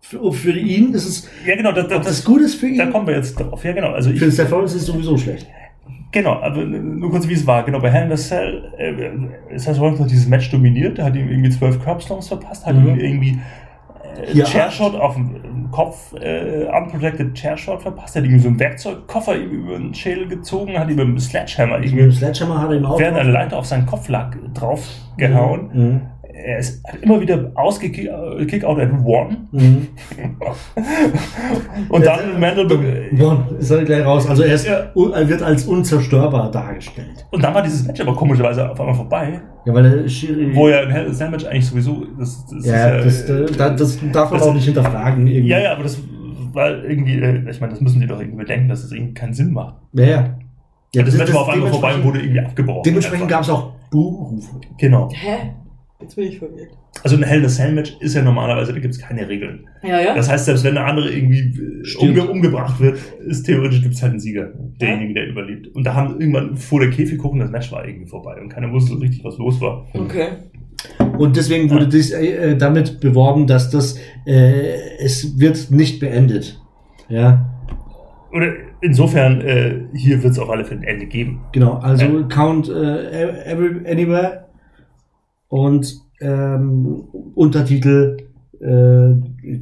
Für, für ihn ist es, Ja genau, da, da, ob das das, gut ist für ihn. da kommen wir jetzt drauf. Ja genau, also für ich, Seth Rollins ist es sowieso schlecht. Genau, aber nur kurz wie es war. Genau, bei Hell in a Cell äh, das Rollins noch dieses Match dominiert, der hat ihm irgendwie zwölf Curbstones verpasst, hat Mhm. ihm irgendwie äh, Ja. Chairshot auf dem Kopf, äh, unprotected Chairshot verpasst, hat ihm so einen Werkzeugkoffer über den Schädel gezogen, hat ihm mit dem Sledgehammer Mit irgendwie dem Sledgehammer hat er ihm auch. während eine Leiter auf seinen Kopf lag, draufgehauen. Mhm. Er ist hat immer wieder ausgekickt out at one. Mhm. Und dann Mandel be- One, ist er gleich raus. Also er, ist, Ja. er wird als unzerstörbar dargestellt. und dann war dieses Match aber komischerweise auf einmal vorbei, Ja, weil der Schiri. wo ja ein Match eigentlich sowieso das, das ja, ist das, äh, das, das darf man das- auch nicht hinterfragen. Irgendwie. ja, ja, aber das war irgendwie, äh, ich meine, das müssen die doch irgendwie bedenken, dass das irgendwie keinen Sinn macht. Ja, ja. Ja, das, Match war auf einmal vorbei und wurde irgendwie abgebrochen. Dementsprechend gab es auch Buhrufe. Genau. Hä? Jetzt bin ich verwirrt. Also ein Hell in a Cell Match ist ja normalerweise, da gibt es keine Regeln. Ja, ja. Das heißt, selbst wenn der andere irgendwie äh, umge umgebracht wird, ist theoretisch gibt es halt einen Sieger, derjenige, der überlebt. Und da haben irgendwann vor der Käfig gucken, das Match war irgendwie vorbei und keiner wusste so richtig, was los war. Okay. Und deswegen wurde dies, äh, damit beworben, dass das äh, es wird nicht beendet. Ja, Oder insofern, äh, hier wird es auf alle Fälle ein Ende geben. genau. Also Ja. Count äh, every, Anywhere und ähm, Untertitel. Äh,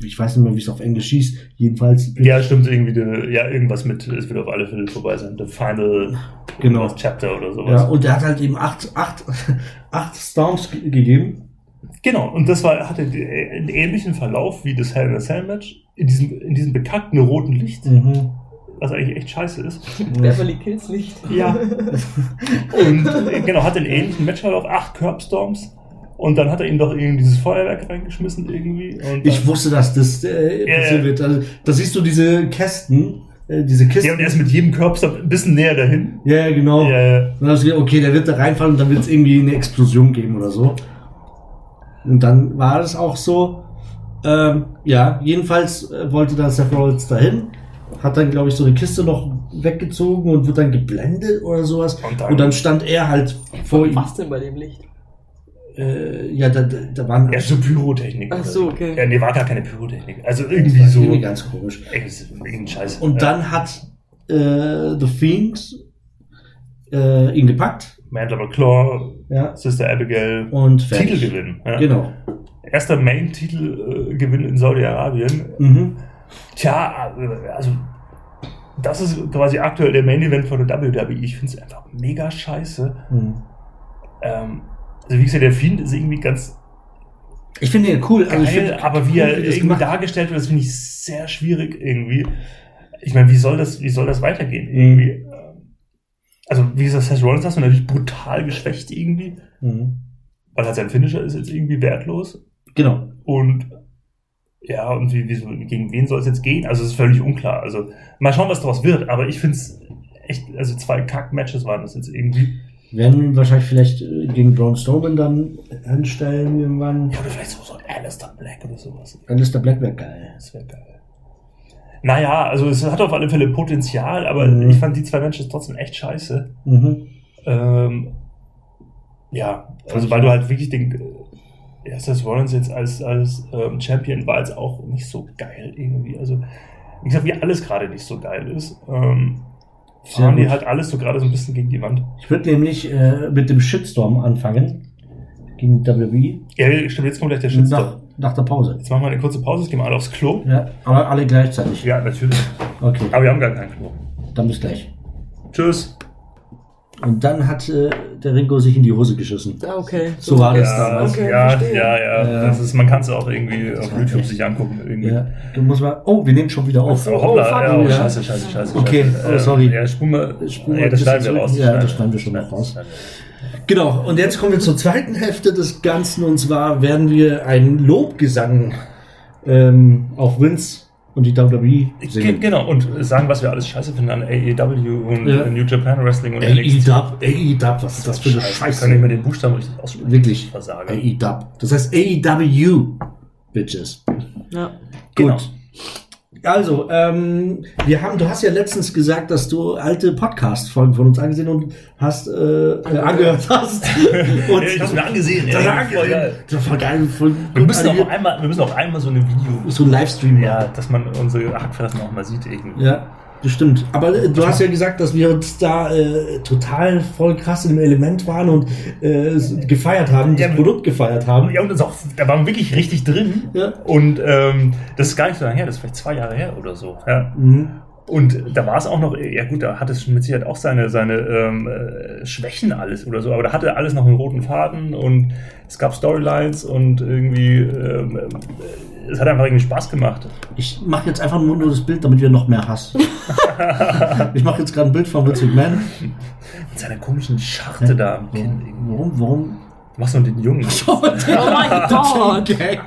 ich weiß nicht mehr, wie es auf Englisch hieß. Jedenfalls. Ja, stimmt, irgendwie, die, ja, irgendwas mit, es wird auf alle Fälle vorbei sein. The Final Genau. Chapter oder sowas. Ja, und er hat halt eben acht, acht, acht Stomps ge- gegeben. Genau, und das war, hatte einen ähnlichen Verlauf wie das Hell in a Cell Match in diesem, in diesem bekackten roten Licht, Mhm. was eigentlich echt scheiße ist. Beverly Kills nicht. Ja. Und äh, genau, hat den ähnlichen Matchverlauf, acht Curbstorms. Und dann hat er ihm doch irgendwie dieses Feuerwerk reingeschmissen irgendwie. Und Ich dann, wusste, dass das äh, passieren wird. Also, da siehst du diese Kästen, äh, diese Kisten. ja, und er ist mit jedem Curbstorm ein bisschen näher dahin. Ja, genau. Ja, ja. Und dann hast du gedacht, okay, der wird da reinfallen und dann wird es irgendwie eine Explosion geben oder so. Und dann war es auch so. Ähm, ja, jedenfalls äh, wollte da Seth Rollins dahin, hat dann, glaube ich, so eine Kiste noch weggezogen und wird dann geblendet oder sowas. Und dann- Und dann stand er halt vor ihm. Was denn bei dem Licht? Äh, ja, da, da, waren Ja, so Pyrotechnik. Ach so, okay. Ja, nee, war gar keine Pyrotechnik. Also Das irgendwie war so. irgendwie ganz komisch. Irgendein Scheiß. Und dann hat äh, The Fiend äh, ihn gepackt. Mandela McClaw, Ja. Sister Abigail, Und fertig. Titelgewinn. Ja. Genau. Erster Main-Titelgewinn in Saudi-Arabien. Mhm. Tja, äh, also das ist quasi aktuell der Main-Event von der WWE. Ich finde es einfach mega scheiße. Mhm. Ähm, also wie gesagt, der Fiend ist irgendwie ganz Ich finde ihn cool. Also geil, finde aber wie er irgendwie gemacht- dargestellt wird, das finde ich sehr schwierig irgendwie. Ich meine, wie soll das, wie soll das weitergehen? Irgendwie. Also, wie gesagt, Seth Rollins hast du natürlich brutal geschwächt irgendwie, Mhm. weil halt sein Finisher ist jetzt irgendwie wertlos. Genau. Und ja, und wie, wie, gegen wen soll es jetzt gehen? Also es ist völlig unklar. Also mal schauen, was daraus wird. Aber ich finde es echt, also zwei Kack-Matches waren das jetzt irgendwie. Werden wahrscheinlich vielleicht äh, gegen Braun Strowman dann hinstellen irgendwann. Ja, oder vielleicht so, Alistair Black oder sowas. Dann ist der Black wäre geil. Das wäre geil. Naja, also es hat auf alle Fälle Potenzial, aber Mhm. ich fand die zwei Matches trotzdem echt scheiße. Mhm. Ähm, ja, also weil du halt wirklich den, ja, Seth Rollins jetzt als, als ähm, Champion war jetzt auch nicht so geil irgendwie. Also, wie gesagt, wie alles gerade nicht so geil ist, ähm, fahren die halt alles so gerade so ein bisschen gegen die Wand. Ich würde nämlich äh, mit dem Shitstorm anfangen. Gegen WWE. Ja, stimmt, jetzt kommt gleich der Nach, Shitstorm. nach der Pause. Jetzt machen wir eine kurze Pause, jetzt gehen wir alle aufs Klo. Ja, aber alle gleichzeitig. Ja, natürlich. Okay, Aber wir haben gar kein Klo. dann bis gleich. Tschüss. Und dann hat äh, der Ringo sich in die Hose geschissen. Ja, okay. So war das Ja, damals. Okay, ja, verstehe. ja, ja, Ja. Das ist, man kann es auch irgendwie auf YouTube echt- sich angucken. Irgendwie. Ja, du musst mal. Oh, wir nehmen schon wieder auf. Oh, hoppla, Oh, fuck, ja, oh, scheiße, scheiße, scheiße. Okay, scheiße. oh, sorry. Ja, spul mal. Spul mal ja, das schneiden wir raus. Ja, das schneiden wir schon noch raus. Genau, und jetzt kommen wir zur zweiten Hälfte des Ganzen. Und zwar werden wir einen Lobgesang ähm, auf Vince und die WWE Ge- singen. Genau, und sagen, was wir alles scheiße finden an AEW und Ja. New Japan Wrestling und NXT. AEW, AEW, was ist das für eine Ich kann Scheiße? nicht mehr den Buchstaben richtig aussprechen. Wirklich. Versage. AEW. Das heißt AEW, Bitches. Ja. Genau. Also, ähm, wir haben, du hast ja letztens gesagt, dass du alte Podcast-Folgen von uns angesehen und hast, äh, äh, angehört hast. Und Ja, ich hab's mir angesehen. Das ey. war Voll geil. Das war geil. Voll Wir müssen, auch einmal, wir müssen auch einmal so eine Video. so ein Livestream machen. Ja, dass man unsere Hackfressen auch mal sieht irgendwie. Ja, das stimmt. Aber äh, du hast ja gesagt, dass wir uns da äh, total voll krass im Element waren und äh, gefeiert haben, das Ja, Produkt gefeiert haben. Ja, und das auch, da waren wir wirklich richtig drin. Ja. Und ähm, das ist gar nicht so lange her, das ist vielleicht zwei Jahre her oder so. Ja. Mhm. Und da war es auch noch, ja gut, da hat es mit Sicherheit auch seine, seine ähm, äh, Schwächen alles oder so, aber da hatte alles noch einen roten Faden und es gab Storylines und irgendwie, ähm, äh, es hat einfach irgendwie Spaß gemacht. Ich mache jetzt einfach nur, nur das Bild, damit wir noch mehr Hass. ich mache jetzt gerade ein Bild von Vince McMahon. Mit seiner komischen Scharte da am Kinn. Warum? Warum? Du machst nur den Jungen. Oh mein Gott. Gang.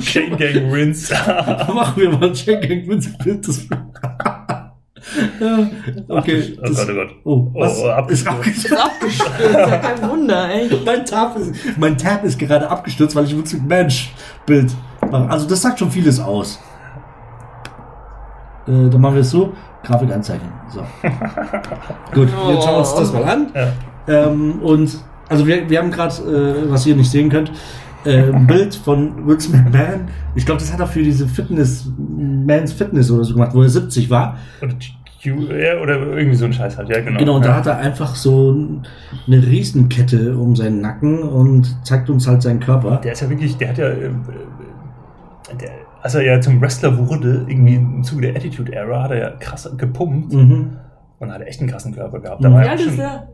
Chain Gang wins. Machen wir mal ein Check gegen Vince Bild. Das ja, okay. Oh Das, Gott, oh Gott. oh, was? Oh, oh, ist abgestürzt. abgestürzt. Ist abgestürzt. Ja, kein Wunder, ey. Mein Tab, ist, mein Tab ist gerade abgestürzt, weil ich Vince McMahon Bild mache. Also das sagt schon vieles aus. Äh, dann machen wir es so. Grafik anzeichnen. So. Gut, jetzt schauen wir uns das mal an. Ja. Ähm, und also wir, wir haben gerade, äh, was ihr nicht sehen könnt, äh, ein Bild von Vince McMahon. Ich glaube, das hat er für diese Fitness, Mans Fitness oder so gemacht, wo er 70 war. Oder irgendwie so ein Scheiß halt, ja, genau. Genau, und ja. da hat er einfach so eine Riesenkette um seinen Nacken und zeigt uns halt seinen Körper. Der ist ja wirklich, der hat ja, äh, äh, der, als er ja zum Wrestler wurde, irgendwie im Zuge der Attitude Era, hat er ja krass gepumpt Mhm. und hat echt einen krassen Körper gehabt. Mhm. Da war Wie ja schon, der?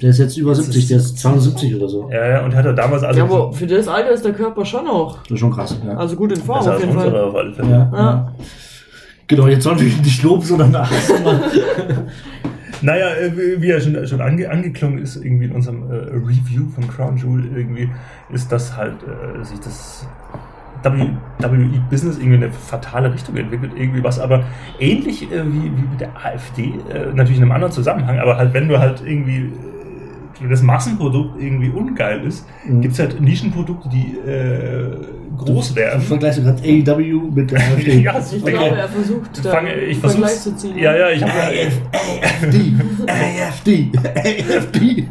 der, ist jetzt über Das 70, ist- der ist 72 oder so. ja, ja, und hat er damals also. Ja, aber für das Alter ist der Körper schon noch. Das ist schon krass. Ja. Also gut in Form auf jeden Fall. auf alle Fälle. ja, Ja. Ja. Genau, jetzt sollen wir ihn nicht loben, sondern nachher mal. Naja, äh, wie- er schon, schon ange, angeklungen ist, irgendwie in unserem äh, Review von Crown Jewel, irgendwie, ist das halt äh, sich das WWE-Business irgendwie in eine fatale Richtung entwickelt, irgendwie was aber ähnlich äh, wie, wie mit der AfD, äh, natürlich in einem anderen Zusammenhang, aber halt, wenn du halt irgendwie äh, das Massenprodukt irgendwie ungeil ist, Mhm. gibt es halt Nischenprodukte, die äh, groß werden. Vergleichst du gerade AEW mit der AfD? Ja, Ich glaube, er versucht, da Fange, ich einen Vergleich zu ziehen. Ja, ja, ich habe AFD, AFD, AFD.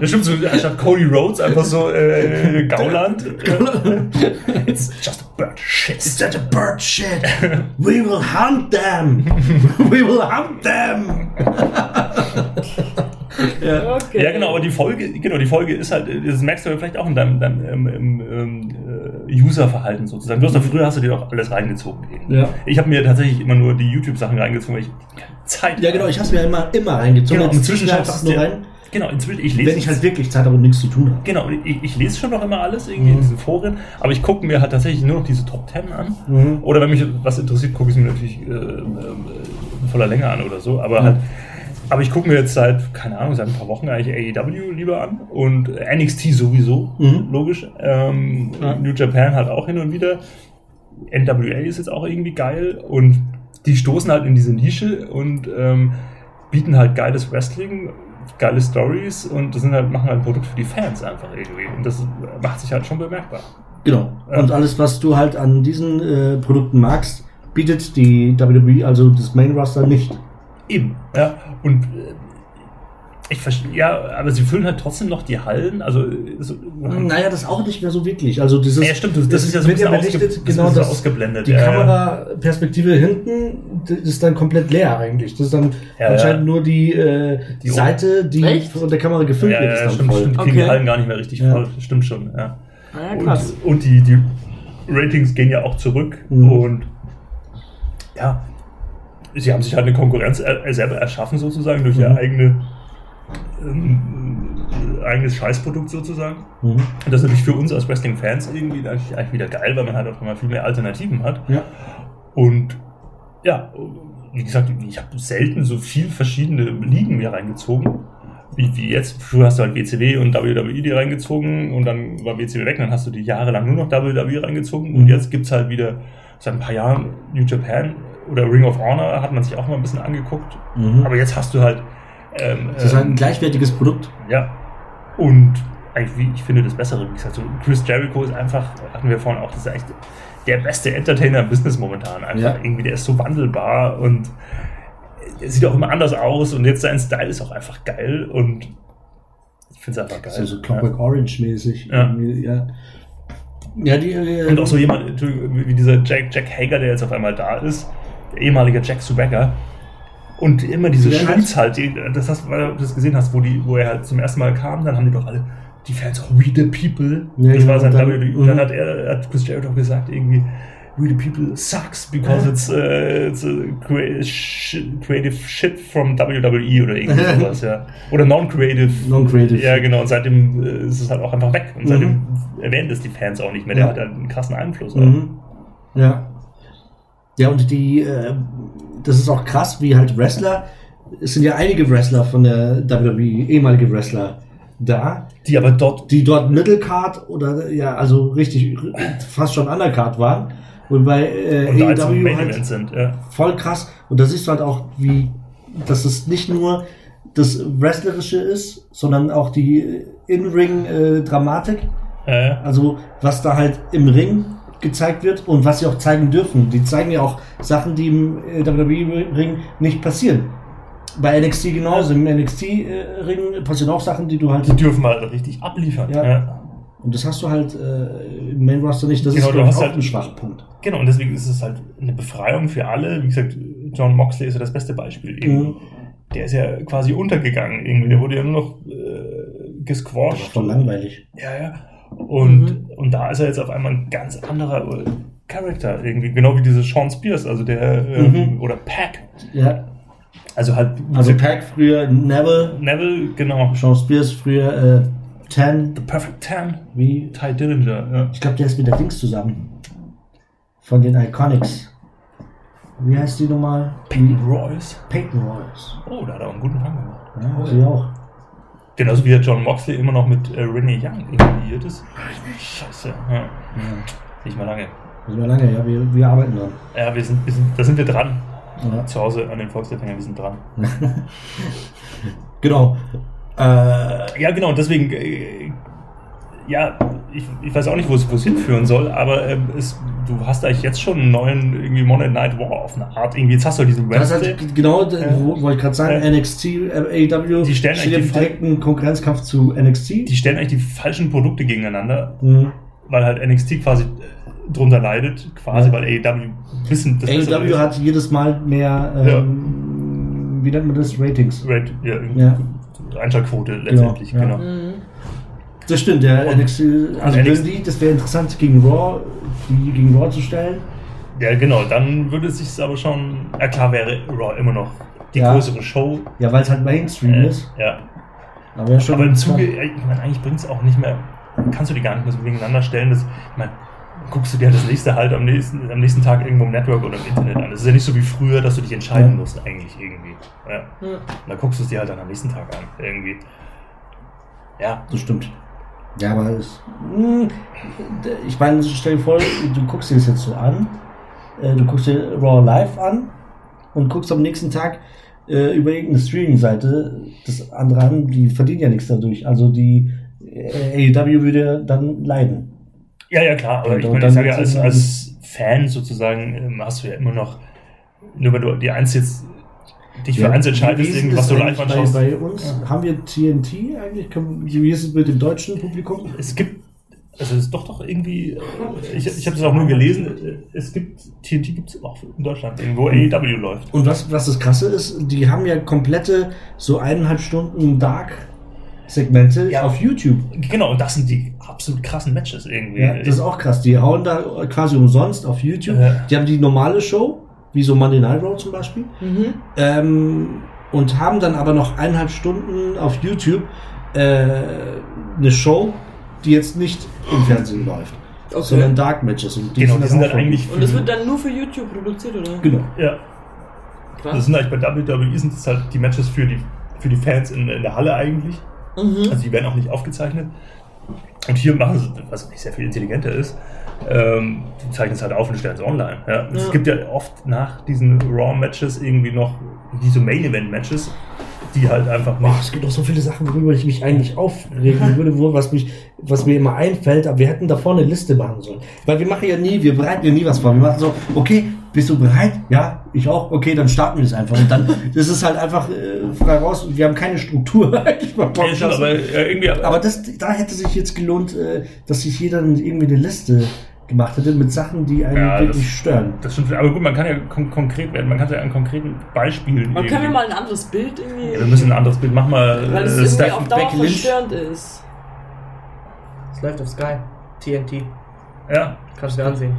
Das stimmt so, anstatt Cody Rhodes einfach so äh, Gauland. It's just a bird shit. Is that a bird shit? We will hunt them. We will hunt them. ja. Okay. Ja, genau, aber die Folge, genau, die Folge ist halt, das merkst du ja vielleicht auch in deinem, deinem ähm, ähm, ähm, äh, User-Verhalten sozusagen. Du hast doch früher hast du dir doch alles reingezogen. Ja. Ich habe mir tatsächlich immer nur die YouTube-Sachen reingezogen, weil ich keine Zeit ja, genau, ich habe es mir immer, immer reingezogen. Genau, inzwischen einfach du nur rein, Genau, inzwischen, ich lese wenn ich halt wirklich Zeit habe und nichts zu tun habe. Genau, ich, ich lese schon noch immer alles irgendwie in diesen Foren, aber ich gucke mir halt tatsächlich nur noch diese Top 10 an. Mhm. Oder wenn mich was interessiert, gucke ich es mir natürlich äh, äh, in voller Länge an oder so. Aber Mhm. halt, aber ich gucke mir jetzt seit, keine Ahnung, seit ein paar Wochen eigentlich AEW lieber an und NXT sowieso, Mhm. logisch. Ähm, Ja. New Japan halt auch hin und wieder. NWA ist jetzt auch irgendwie geil und die stoßen halt in diese Nische und ähm, bieten halt geiles Wrestling, geile Stories und das sind halt, machen halt ein Produkt für die Fans einfach irgendwie. Und das macht sich halt schon bemerkbar. Genau. Und alles, was du halt an diesen äh, Produkten magst, bietet die WWE, also das Main Roster, nicht. Eben, ja. Und äh, Ich verstehe, ja, aber sie füllen halt trotzdem noch die Hallen. Also, so, Naja, das auch nicht mehr so wirklich. Also dieses, ja, stimmt, das, das ist ja so ein wird bisschen, ausge, berichtet, das genau das, ausgeblendet. die ja, ja. Kameraperspektive hinten ist dann komplett leer eigentlich. Das ist dann Ja, anscheinend ja. nur die, äh, Die Seite, die Echt? von der Kamera gefilmt Ja, wird, ja, ist ja, dann stimmt, voll. stimmt. Die kriegen die Okay. Hallen gar nicht mehr richtig Ja. voll. Stimmt schon, ja. Ah, ja, krass. Und, und die, die Ratings gehen ja auch zurück. Mhm. Und ja, sie haben sich halt eine Konkurrenz er, selber erschaffen, sozusagen, durch ihr Mhm. eigene, ähm, eigenes Scheißprodukt sozusagen. Mhm. Und das ist natürlich für uns als Wrestling-Fans irgendwie eigentlich, eigentlich wieder geil, weil man halt auch immer viel mehr Alternativen hat. Ja. Und ja, wie gesagt, ich habe selten so viel verschiedene Ligen mir reingezogen. Wie, wie jetzt, früher hast du halt WCW und WWE dir reingezogen und dann war WCW weg, dann hast du die jahrelang nur noch WWE reingezogen und Mhm. jetzt gibt's halt wieder seit ein paar Jahren New Japan oder Ring of Honor hat man sich auch mal ein bisschen angeguckt. Mhm. Aber jetzt hast du halt ähm, Das ist halt ein ähm, gleichwertiges Produkt. ja. Und eigentlich, wie ich finde, das Bessere. Wie gesagt, so Chris Jericho ist einfach, hatten wir vorhin auch, das ist echt der beste Entertainer im Business momentan. Einfach Ja. irgendwie, der ist so wandelbar und sieht auch immer anders aus und jetzt sein Style ist auch einfach geil und ich finde es einfach geil. So, so Clockwork. Ja. Irgendwie, Ja. Ja, die, äh, Und auch so jemand, wie dieser Jack, Jack Hager, der jetzt auf einmal da ist, der ehemalige Jack Swagger. Und immer diese Ja, Shoots halt, das hast, weil du das gesehen hast, wo, die, wo er halt zum ersten Mal kam, dann haben die doch alle, die Fans auch We the People. Ja, das genau, war sein und dann- WWE. Und dann mhm. hat er, hat Chris Jericho gesagt, irgendwie, We the People sucks because it's, uh, it's creative shit from WWE oder irgendwie sowas, ja. Oder non-creative. Non-creative. Ja, genau. Und seitdem äh, ist es halt auch einfach weg. Und seitdem Mhm. erwähnen das die Fans auch nicht mehr. Der Ja. hat halt einen krassen Einfluss. Mhm. Ja. Ja, und die, äh, das ist auch krass, wie halt Wrestler, es sind ja einige Wrestler von der WWE, ehemalige Wrestler da, Die aber dort die dort Middlecard oder ja, also richtig fast schon Undercard waren. Und bei äh, und AEW halt sind. Ja. voll krass. Und da siehst du halt auch, wie, dass es nicht nur das Wrestlerische ist, sondern auch die In-Ring-Dramatik. Äh, Also was da halt im Ring gezeigt wird und was sie auch zeigen dürfen. Die zeigen ja auch Sachen, die im äh, WWE-Ring nicht passieren. Bei NXT genauso. Im NXT-Ring passieren auch Sachen, die du halt... die dürfen halt richtig abliefern. Ja. Und das hast du halt äh, im Main Roster nicht. Das Genau, ist du hast auch halt- ein Schwachpunkt. Genau, und deswegen ist es halt eine Befreiung für alle. Wie gesagt, John Moxley ist ja das beste Beispiel. Irgendwie. Mhm. Der ist ja quasi untergegangen. Irgendwie. Der wurde ja nur noch äh, gesquashed. Voll langweilig. Ja, ja. Und, und da ist er jetzt auf einmal ein ganz anderer Charakter irgendwie. Genau wie diese Sean Spears, also der, ähm, Mhm. oder Pack. Ja. Also halt. Also Pack früher Neville, Neville, genau. Sean Spears früher äh, Ten, The Perfect Ten. wie... Ty Dillinger, ja. Ich glaube, der ist mit der Dings zusammen. Von den Iconics. Wie heißt die nochmal? Peyton Royce. Peyton Royce. Oh, da hat er auch einen guten Fang gemacht. Ja, sie auch. Genauso wie der John Moxley immer noch mit äh, Renee Young involviert ist. Scheiße. Ja. Nicht mal lange. Das war lange, ja, wir, wir arbeiten dran. Ja, wir sind, wir sind, da sind wir dran. Ja. Zu Hause an den Volksempfängern, wir sind dran. Genau. Äh, Ja, genau, deswegen, äh, ja, ich, ich weiß auch nicht, wo es hinführen soll, aber ähm, es, du hast eigentlich jetzt schon einen neuen irgendwie Monday Night War auf eine Art. Irgendwie, jetzt hast du diesen das Wednesday. halt genau, äh, wo, wollte ich gerade sagen, Ja. NXT, äh, AEW Die stellen eigentlich im die direkten Konkurrenzkampf zu NXT. Die stellen eigentlich die falschen Produkte gegeneinander, Mhm. weil halt NXT quasi äh, drunter leidet, quasi, Ja. weil AEW wissen, das Bessere AEW hat jedes Mal mehr, ähm, wie nennt man das, Ratings. Rate, ja, Ja. Einschaltquote letztendlich, ja. genau. Mhm. Das stimmt, der Und- NXT, also und wenn NXT die, das wäre interessant gegen Raw, die gegen Raw zu stellen. Ja, genau, dann würde es sich aber schon, ja klar wäre Raw immer noch die Ja. größere Show. Ja, weil es halt Mainstream Äh, ist. ja. Aber ja schon. Aber im Zuge, ich meine, eigentlich bringt es auch nicht mehr, kannst du die gar nicht mehr so gegeneinander stellen. Das, ich meine, guckst du dir das nächste halt am nächsten, am nächsten Tag irgendwo im Network oder im Internet an. Das ist ja nicht so wie früher, dass du dich entscheiden Ja. musst, eigentlich irgendwie. Ja. Ja. Und dann guckst du es dir halt dann am nächsten Tag an, irgendwie. Ja, Das stimmt. Ja, aber es, mh, ich meine, stell dir vor, du guckst dir das jetzt so an, äh, du guckst dir Raw live an und guckst am nächsten Tag äh, über irgendeine Streaming-Seite das andere an, die verdienen ja nichts dadurch. Also die äh, AEW würde dann leiden. ja, ja klar, aber Und ich meine, ich sage als, als Fan sozusagen ähm, hast du ja immer noch, nur weil du die eins jetzt dich für eins entscheidest, irgendwas das du live anschaust. Bei, bei uns haben wir TNT eigentlich? Wie ist es mit dem deutschen Publikum? Es gibt, also es ist doch doch irgendwie, äh, ich, ich habe das auch nur gelesen, äh, es gibt, TNT gibt es auch in Deutschland, irgendwo AEW läuft. Und was, was das Krasse ist, die haben ja komplette so eineinhalb Stunden Dark-Segmente Ja. auf YouTube. Genau, und das sind die absolut krassen Matches irgendwie. Ja, das ist auch krass. Die hauen da quasi umsonst auf YouTube. Ja. Die haben die normale Show, wie so Monday Night Raw zum Beispiel. Mhm. Ähm, und haben dann aber noch eineinhalb Stunden auf YouTube äh, eine Show, die jetzt nicht im Fernsehen läuft, Okay. sondern Dark Matches. Und genau, die sind dann eigentlich. Und das wird dann nur für YouTube produziert, oder? Genau. ja, Krass. das sind eigentlich bei WWE sind das halt die Matches für die, für die Fans in, in der Halle eigentlich. Mhm. Also die werden auch nicht aufgezeichnet. Und hier machen sie, was nicht sehr viel intelligenter ist, ähm, die zeichnen es halt auf und stellen es online. Ja. Es gibt ja oft nach diesen Raw-Matches irgendwie noch diese Main-Event-Matches, die halt einfach Boah, nicht. es gibt auch so viele Sachen, worüber ich mich eigentlich aufregen würde, wo, was, mich, was mir immer einfällt, aber wir hätten davor eine Liste machen sollen. Weil wir machen ja nie, wir bereiten ja nie was vor. Wir machen so, okay, bist du bereit? Ja, ich auch. Okay, dann starten wir das einfach. Und dann, das ist halt einfach äh, frei raus. Wir haben keine Struktur eigentlich Ja, aber äh, irgendwie. Aber das, da hätte sich jetzt gelohnt, äh, dass sich jeder dann irgendwie eine Liste gemacht hätte mit Sachen, die einen Ja, wirklich das- stören. das stimmt. Aber gut, man kann ja kon konkret werden. Man kann ja an konkreten Beispielen. Aber können wir mal ein anderes Bild irgendwie. Ja, wir müssen ein anderes Bild. Mach mal. weil es äh, irgendwie Steph- auf Dauer verstörend ist. Es läuft auf Sky. TNT. Ja, Kannst du dir ansehen.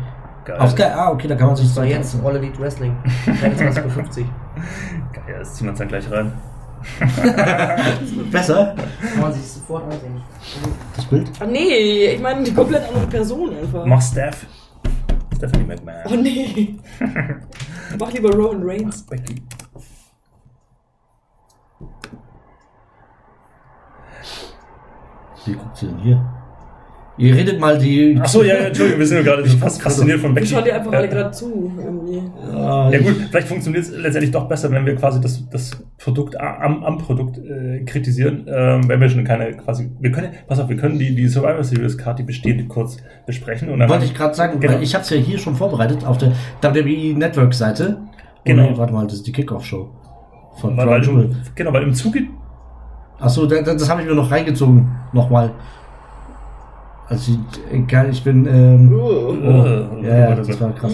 Geil. Auf Sky, ah, okay, da kann man sich Das war jetzt All Elite Wrestling. 23.50 Uhr. Geil, das ziehen wir uns dann gleich rein. Besser, Kann man sich sofort ansehen. das Bild. Ach nee, ich meine die komplett andere Person einfach. Mach Steph. Stephanie McMahon. Oh nee. Mach lieber Rowan Reigns. Becky. Wie guckt sie denn hier? Ihr redet mal die. Achso, ja, ja, Entschuldigung, wir sind ja gerade fast fasziniert von Wir Becky. schauen dir einfach Ja. alle gerade zu. Irgendwie. Ja ich- gut, vielleicht funktioniert es letztendlich doch besser, wenn wir quasi das, das Produkt am, am Produkt äh, kritisieren, ähm, wenn wir schon keine quasi, wir können, pass auf, wir können die, die Survivor Series Card, die bestehende, kurz besprechen und dann Wollte ich gerade sagen, Genau. weil ich habe es ja hier schon vorbereitet auf der WWE Network Seite. Genau. Nee, warte mal, das ist die Kickoff-Show. Von weil, weil genau, weil im Zuge, Achso, da, da, das habe ich mir noch reingezogen. Nochmal. Also, egal, ich bin. Ähm, Uh. oh, ja, ja, das war krass.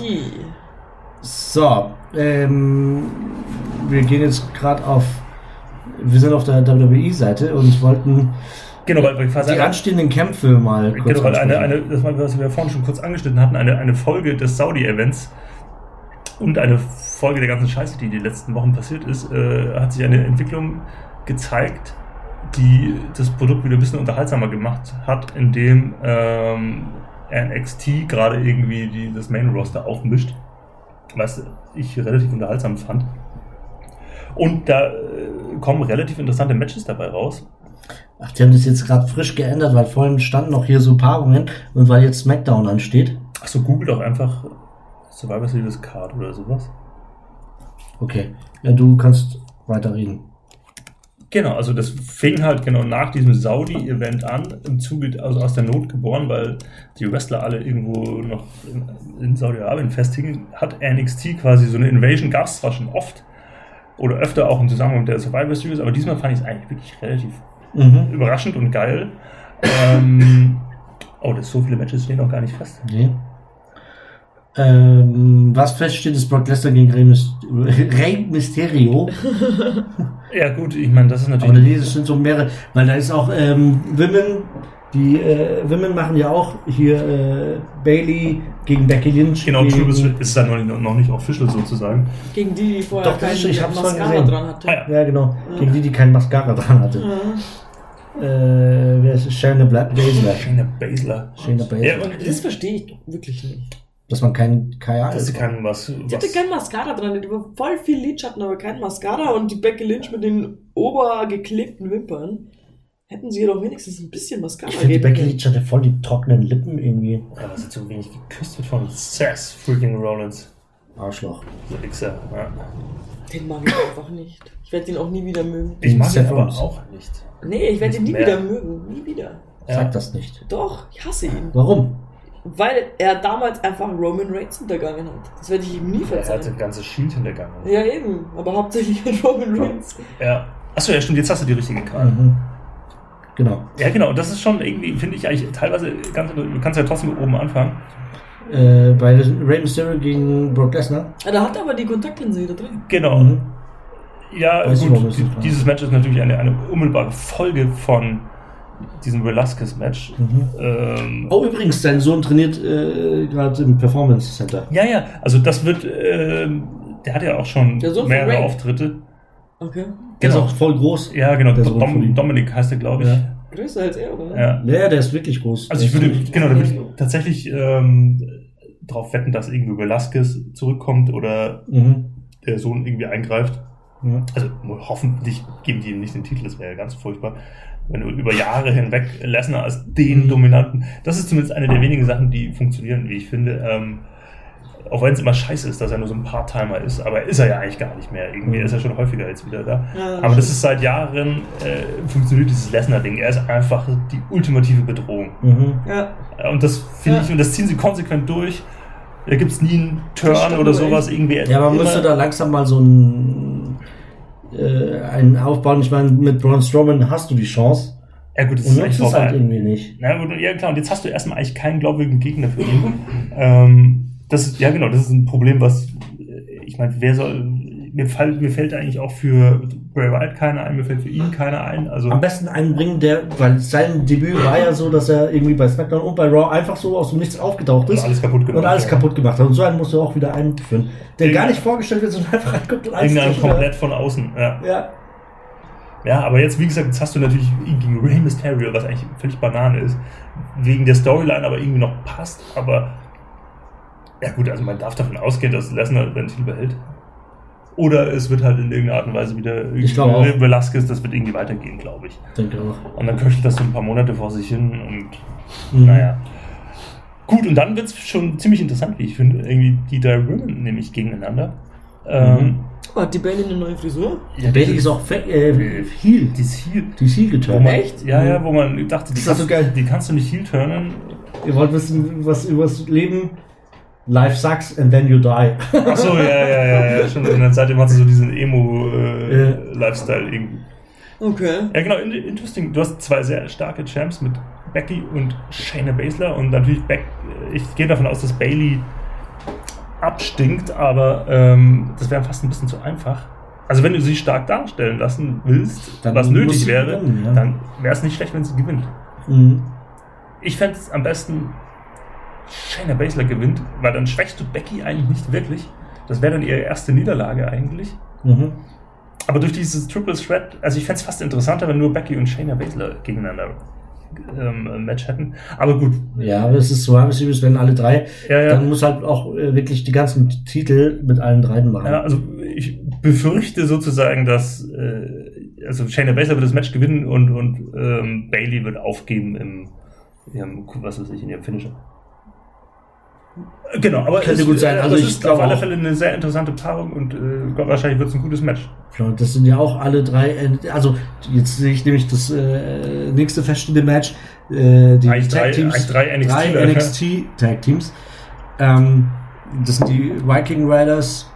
So, ähm, wir gehen jetzt gerade auf. Wir sind auf der WWE-Seite und wollten genau, weil wir quasi die anstehenden Kämpfe mal kurz Genau, weil eine, eine, das war, was wir vorhin schon kurz angeschnitten hatten, eine, eine Folge des Saudi-Events und eine Folge der ganzen Scheiße, die die letzten Wochen passiert ist, äh, hat sich eine Entwicklung gezeigt, die das Produkt wieder ein bisschen unterhaltsamer gemacht hat, indem ähm, NXT gerade irgendwie die, das Main-Roster aufmischt, was ich relativ unterhaltsam fand. Und da äh, kommen relativ interessante Matches dabei raus. Ach, die haben das jetzt gerade frisch geändert, weil vorhin standen noch hier so Paarungen und weil jetzt SmackDown ansteht. Achso, google doch einfach Survivor Series Card oder sowas. Okay, ja, du kannst weiterreden. Genau, also das fing halt genau nach diesem Saudi-Event an, im Zuge, also aus der Not geboren, weil die Wrestler alle irgendwo noch in, in Saudi-Arabien festhingen, hat NXT quasi so eine Invasion, gab es zwar schon oft oder öfter auch im Zusammenhang mit der Survivor Series, aber diesmal fand ich es eigentlich wirklich relativ Mhm. überraschend und geil. ähm, oh, das so viele Matches stehen noch gar nicht fest. Nee. Ähm, was feststeht, ist Brock Lesnar gegen Rey, Myst Rey Mysterio. Ja gut, ich meine, das ist Aber natürlich... nee, das sind so mehrere, weil da ist auch ähm, Women, die äh, Women machen ja auch hier äh, Bailey gegen Becky Lynch. Genau, gegen, True ist, ist dann noch nicht, noch nicht official sozusagen. Gegen die, die vorher Doch, keinen ich hab's vorhin Mascara gesehen. dran hatte. Ah, ja. Ja, genau. Gegen die, die kein Mascara dran hatte. Ja. Äh, wer ist Shayna Black Baszler. Shayna Baszler. Shayna Baszler. Ja, und Das verstehe ich doch wirklich nicht. Dass man kein Kajal Das kann was. Die hatte was kein Mascara dran, die war voll viel Lidschatten, aber kein Mascara und die Becky Lynch mit den obergeklebten Wimpern. Hätten sie ihr doch wenigstens ein bisschen Mascara ich finde, die Becky Lynch hatte voll die trockenen Lippen irgendwie. ja, was hat so wenig geküsst wird von Seth freaking Rollins. Arschloch. Der Wichser. Ja. Den mag ich einfach nicht. Ich werde ihn auch nie wieder mögen. Ich mag ihn aber auch nicht. Nee, ich werde ihn nie Mehr. wieder mögen. Nie wieder. Ja. Sag das nicht. Doch, ich hasse ihn. Warum? Weil er damals einfach Roman Reigns hintergangen hat. Das werde ich ihm nie Er hat das verzeihen. ganze Shield hintergangen. Ja, eben. Aber hauptsächlich mit Roman Reigns. Ja. Achso, ja, stimmt, jetzt hast du die richtige Karte. Mhm. Genau. Ja, genau, und das ist schon irgendwie, finde ich eigentlich teilweise ganz, du kannst ja trotzdem oben anfangen. Äh, bei Rey Mysterio gegen Brock Lesnar. Ja, da hat er aber die Kontaktlinse wieder drin. Genau. Mhm. Ja, Weiß gut, nicht dieses Match ist natürlich eine, eine unmittelbare Folge von diesem Velasquez-Match. Mhm. Ähm, Oh, übrigens, dein Sohn trainiert äh, gerade im Performance Center. Ja, ja, also das wird, ähm, der hat ja auch schon mehrere. Auftritte. Okay. Der Genau. ist auch voll groß. Ja, genau, Dom. Dominik heißt er, glaube ich. Ja. Größer als er, oder? Ja. Ja, der ist wirklich groß. Also ich würde, genau, da würde ich tatsächlich ähm, darauf wetten, dass irgendwie Velasquez zurückkommt oder Mhm. der Sohn irgendwie eingreift. Ja. Also hoffentlich geben die ihm nicht den Titel, das wäre ja ganz furchtbar. Wenn du über Jahre hinweg Lesnar als den Mhm. Dominanten, das ist zumindest eine der wenigen Sachen, die funktionieren, wie ich finde. Ähm, auch wenn es immer scheiße ist, dass er nur so ein Part-Timer ist, aber ist er ja eigentlich gar nicht mehr. Irgendwie Mhm. ist er schon häufiger jetzt wieder da. Ja, aber das ist seit Jahren, äh, funktioniert dieses Lesnar-Ding. Er ist einfach die ultimative Bedrohung. Mhm. Ja. Und das finde Ja. ich, und das ziehen sie konsequent durch. Da gibt es nie einen Das Turn oder sowas irgendwie. Ja, man müsste da langsam mal so ein, äh, einen aufbauen. Ich meine, mit Braun Strowman hast du die Chance Ja, gut, das und ist es halt irgendwie nicht. Na gut, ja klar, und jetzt hast du erstmal eigentlich keinen glaubwürdigen Gegner für ihn. ähm, das ist, ja genau, das ist ein Problem, was, äh, ich meine, wer soll, mir, fall, mir fällt eigentlich auch für Bray Wyatt keiner ein, mir fällt für ihn keiner ein. Also, Am besten einen bringen, der, weil sein Debüt war ja so, dass er irgendwie bei SmackDown und bei Raw einfach so aus dem Nichts aufgetaucht und ist alles kaputt gemacht. und alles ja. kaputt gemacht hat. Und so einen musst du auch wieder einführen. Der Irgendein- gar nicht vorgestellt wird, sondern einfach reinkommt und alles wieder- komplett von außen, ja. Ja. Ja, aber jetzt, wie gesagt, jetzt hast du natürlich gegen Rey Mysterio, was eigentlich völlig Banane ist, wegen der Storyline aber irgendwie noch passt, aber ja gut, also man darf davon ausgehen, dass Lesnar den Titel behält. Oder es wird halt in irgendeiner Art und Weise wieder Ich. Velasquez, das wird irgendwie weitergehen, glaube ich. Denke auch. Und dann köchelt das so ein paar Monate vor sich hin und Mhm. naja. Gut, und dann wird es schon ziemlich interessant, wie ich finde. Irgendwie die drei Women nämlich gegeneinander. Ähm, Oh, hat die Bailey eine neue Frisur? Der Bailey ist auch fe- äh, Heel. die ist hier. Die ist Heel geturnt. man, Echt? Ja, ja, wo man dachte, die, Ist das so kannst, geil? die kannst du nicht heel turnen. Ihr wollt wissen, was über das Leben? Life sucks and then you die. Achso, ja, ja, ja, ja, schon. Und dann seitdem hat sie so diesen. Emo-Lifestyle irgendwie. Okay. Ja, genau, in- interesting. Du hast zwei sehr starke Champs mit Becky und Shayna Baszler und natürlich Beck. Ich gehe davon aus, dass Bailey abstinkt, aber ähm, das wäre fast ein bisschen zu einfach. Also wenn du sie stark darstellen lassen willst, Dann was nötig wäre, gewinnen, ja. dann wäre es nicht schlecht, wenn sie gewinnt. Mhm. Ich fände es am besten, Shayna Baszler gewinnt, weil dann schwächst du Becky eigentlich nicht wirklich. Das wäre dann ihre erste Niederlage eigentlich. Mhm. Aber durch dieses Triple Threat, also ich fände es fast interessanter, wenn nur Becky und Shayna Baszler gegeneinander ähm, ein Match hätten. Aber gut, Ja, aber es ist Survivor Series, wenn alle drei, ja, ja. dann muss halt auch äh, wirklich die ganzen Titel mit allen dreien machen. ja also ich befürchte sozusagen, dass äh, also Shayna Baszler wird das Match gewinnen und, und ähm, Bailey wird aufgeben im, ihrem, was weiß ich, in ihrem Finisher. Genau, aber Könnte es, gut sein. äh, Also es ich ist glaube auf alle. Fälle eine sehr interessante Paarung und äh, wahrscheinlich wird es ein gutes Match. Klar, Das sind ja auch alle drei, äh, also jetzt sehe ich nämlich das äh, nächste feststehende Match, äh, die Eigentlich drei- eigentlich drei NXT drei. NXT Tag Teams. Ähm, das sind die Viking Riders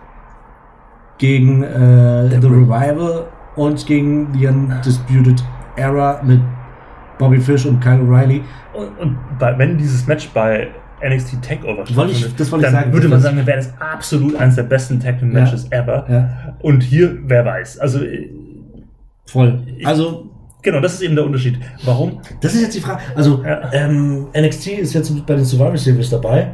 gegen äh, The Revival und gegen die Undisputed Era mit Bobby Fish und Kyle O'Reilly. Und, und bei, wenn dieses Match bei NXT Takeover Wollte ich- stattfindet, das wollte ich dann sagen. würde man sagen, wäre das absolut eines der besten Tag Team Matches ever. Ja, Und hier, wer weiß. Also, äh, voll. Also genau, das ist eben der Unterschied. Warum? Das ist jetzt die Frage. Also, Ja. ähm, NXT ist jetzt bei den Survivor Series dabei.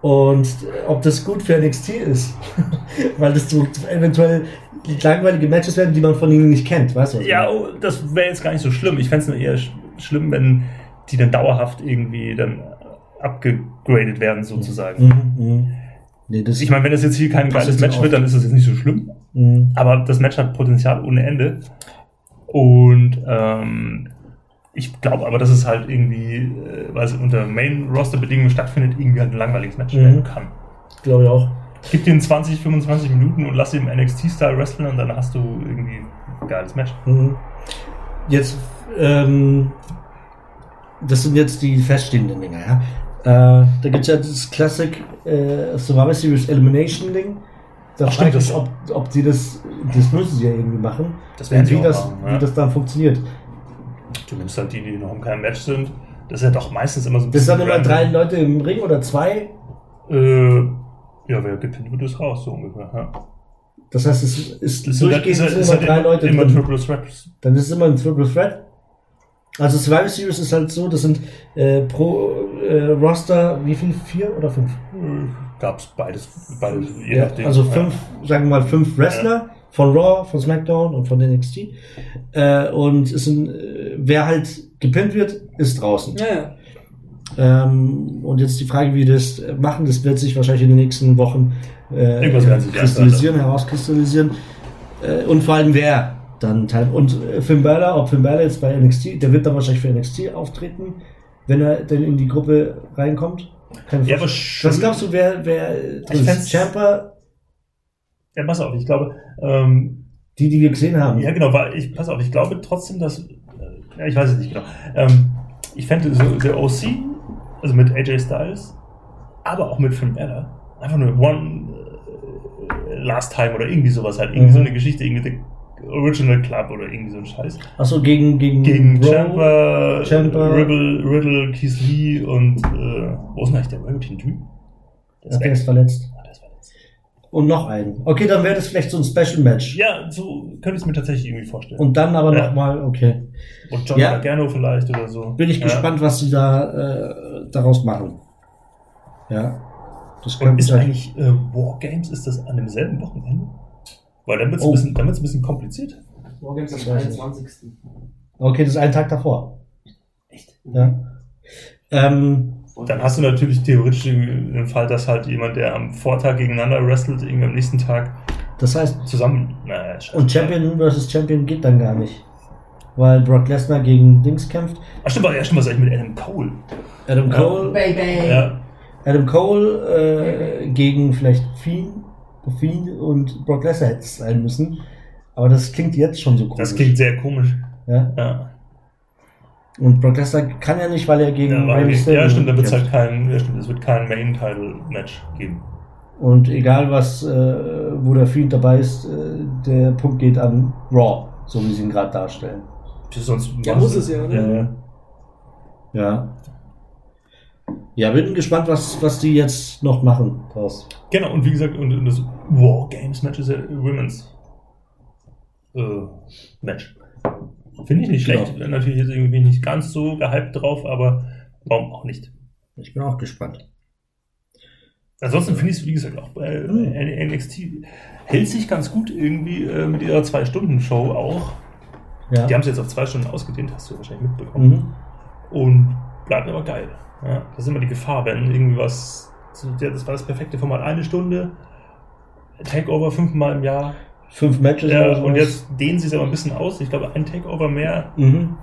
Und äh, ob das gut für NXT ist. Weil das so eventuell langweilige Matches werden, die man von ihnen nicht kennt. Weißt du? ich Ja, oh, das wäre jetzt gar nicht so schlimm. Ich fände es nur eher sch schlimm, wenn die dann dauerhaft irgendwie dann abgegradet werden, sozusagen. Mhm, mhm. Nee, Ich meine, wenn das jetzt hier kein geiles Match wird, dann ist das jetzt nicht so schlimm. Mhm. Aber das Match hat Potenzial ohne Ende. Und ähm, ich glaube aber, dass es halt irgendwie, äh, weil es unter Main-Roster-Bedingungen stattfindet, irgendwie halt ein langweiliges Match Mhm. werden kann. Glaube ich auch. Gib den 20, 25 Minuten und lass ihn im NXT-Style wrestlen und dann hast du irgendwie ein geiles Match. Mhm. Jetzt, ähm, das sind jetzt die feststehenden Dinge, ja. Äh, da gibt es ja das Classic äh, Survivor Series Elimination Ding. Da frage ich ob, ob die das, das müssen sie ja irgendwie machen. Das werden sie wie das, machen, ja. wie das dann funktioniert. Du nimmst halt die, die noch im keinem Match sind. Das ist ja doch meistens immer so ein Das sind dann immer drei Leute im Ring oder zwei. Äh, ja, wer gepinnt wird, ist raus, so ungefähr. Ja. Das heißt, es ist Das halt, durchgehend ist ist immer halt drei Leute immer drin. Triple Threat. Dann ist es immer ein Triple Threat. Also Survivor Series ist halt so, das sind äh, pro äh, Roster, wie viel? Vier oder fünf? Gab es beides, beides, je Ja, nachdem. also Ja. fünf, sagen wir mal fünf Wrestler von Raw, von SmackDown und von NXT. Äh, und es sind, äh, wer halt gepinnt wird, ist draußen. Ja, ja. Ähm, und jetzt die Frage, wie das äh, machen, das wird sich wahrscheinlich in den nächsten Wochen äh, kristallisieren, herauskristallisieren. Äh, und vor allem wer dann teil und äh, Finn Balor, ob Finn Balor jetzt bei NXT, der wird dann wahrscheinlich für NXT auftreten, wenn er denn in die Gruppe reinkommt. Keine Ja, aber Vorstellung. Was glaubst du, wer, wer drin fänd's- ist? Champa, Ja, pass auf, ich glaube, ähm, die, die wir gesehen haben. ja genau, weil ich, pass auf, ich glaube trotzdem, dass, äh, ja, ich weiß es nicht genau. Ähm, ich fände so der OC, also mit AJ Styles, aber auch mit Finn Balor, einfach nur One äh, Last Time oder irgendwie sowas halt, irgendwie Mhm. so eine Geschichte, irgendwie Original Club oder irgendwie so ein Scheiß. Achso, gegen, gegen, Gegen. Champa, Ciampa. Riddle, Riddle, Keith Lee und äh, wo ist denn eigentlich der Velveteen Dream? Der Ja, ist verletzt. Ah, der ist verletzt. Und noch einen. Okay, dann wäre das vielleicht so ein Special Match. Ja, so könnte ich es mir tatsächlich irgendwie vorstellen. Und dann aber Ja. nochmal, okay. Und John Ja. Gargano vielleicht oder so. Bin ich Ja. gespannt, was sie da äh, daraus machen. Ja. Das Und könnte ist sein. eigentlich äh, Wargames, ist das an demselben Wochenende? Weil dann wird es Oh. ein, bisschen- ein bisschen kompliziert. Morgens am Ich weiß nicht. 23. Okay, das ist ein Tag davor. Echt? Ja. Ähm, Dann hast du natürlich theoretisch den Fall, dass halt jemand, der am Vortag gegeneinander wrestelt, irgendwie am nächsten Tag das heißt, zusammen. Naja, und Champion versus Champion geht dann gar nicht. Weil Brock Lesnar gegen Dings kämpft. Ach, stimmt, ja, stimmt, was eigentlich mit Adam Cole? Adam Ja. Cole, Baby! Ja. Adam Cole äh, gegen vielleicht Fiend, Fiend und Brock Lesnar hätte es sein müssen. Aber das klingt jetzt schon so komisch. Das klingt sehr komisch. Ja? Ja, Und Brock Lesnar kann ja nicht, weil er gegen ja, Rey Mysterio ja stimmt, dann wird halt kein, ja, stimmt, es wird kein Main-Title-Match geben. Und egal was, äh, wo der Fiend dabei ist, äh, der Punkt geht an Raw, so wie sie ihn gerade darstellen. Sonst Ja, muss es ja, oder? Ja, ja. Ja. Bin gespannt, was, was die jetzt noch machen draus. Genau, und wie gesagt, und, und das War Games Match ist ja Women's äh, Match. Finde ich nicht Genau. schlecht. Bin Natürlich jetzt irgendwie nicht ganz so gehypt drauf, aber warum auch nicht? Ich bin auch gespannt. Ansonsten finde ich es, wie gesagt, auch bei Hm. äh, NXT hält sich ganz gut irgendwie äh, mit ihrer Zwei-Stunden-Show auch. Ja. Die haben es jetzt auf zwei Stunden ausgedehnt, hast du wahrscheinlich mitbekommen. mhm. Und bleibt aber geil. Ja, das ist immer die Gefahr, wenn irgendwie was. Das war das perfekte Format. Eine Stunde, Takeover fünfmal im Jahr. Fünf Matches Ja, und jetzt dehnen sie es aber ein bisschen aus. Ich glaube, ein Takeover mehr Mhm.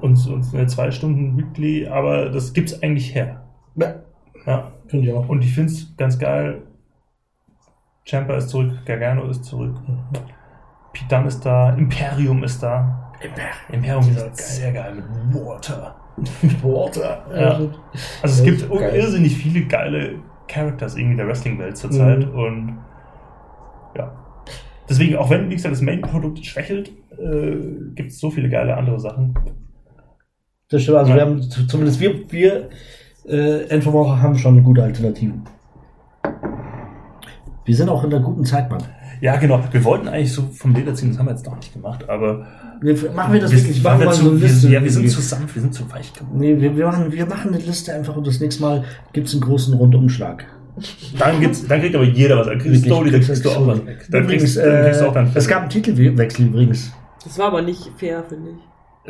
und, und eine zwei Stunden Weekly, aber das gibt's eigentlich her. Ja, Ja. finde ich auch. Und ich finde es ganz geil. Champa ist zurück, Gargano ist zurück. Pete Dunne ist da, Imperium ist da. Imperium ist sehr geil mit Water. Water. Ja. Also es gibt geil. irrsinnig viele geile Characters irgendwie der Wrestling-Welt zurzeit Mhm. und ja. Deswegen, auch wenn, wie gesagt, das Main-Produkt schwächelt, äh, gibt es so viele geile andere Sachen. Das stimmt, also Ja. wir haben zumindest wir, wir äh, Endverbraucher haben schon gute Alternativen. Wir sind auch in der guten Zeit, Mann. Ja, genau. Wir wollten eigentlich so vom Leder ziehen, das haben wir jetzt noch nicht gemacht, aber Wir, machen wir das wir, wirklich? Machen wir wir zu, so eine wir, Liste. ja, wir sind zu sanft, wir sind zu weich geworden. Nee, wir, wir, machen, wir machen eine Liste einfach und das nächste Mal gibt es einen großen Rundumschlag. Dann, gibt's, dann kriegt aber jeder was. Dann kriegst du Slowly, dann kriegst du auch was weg. Dann Übrigens, kriegst, dann kriegst du auch dann äh, es gab einen Titelwechsel übrigens. Das war aber nicht fair, finde ich.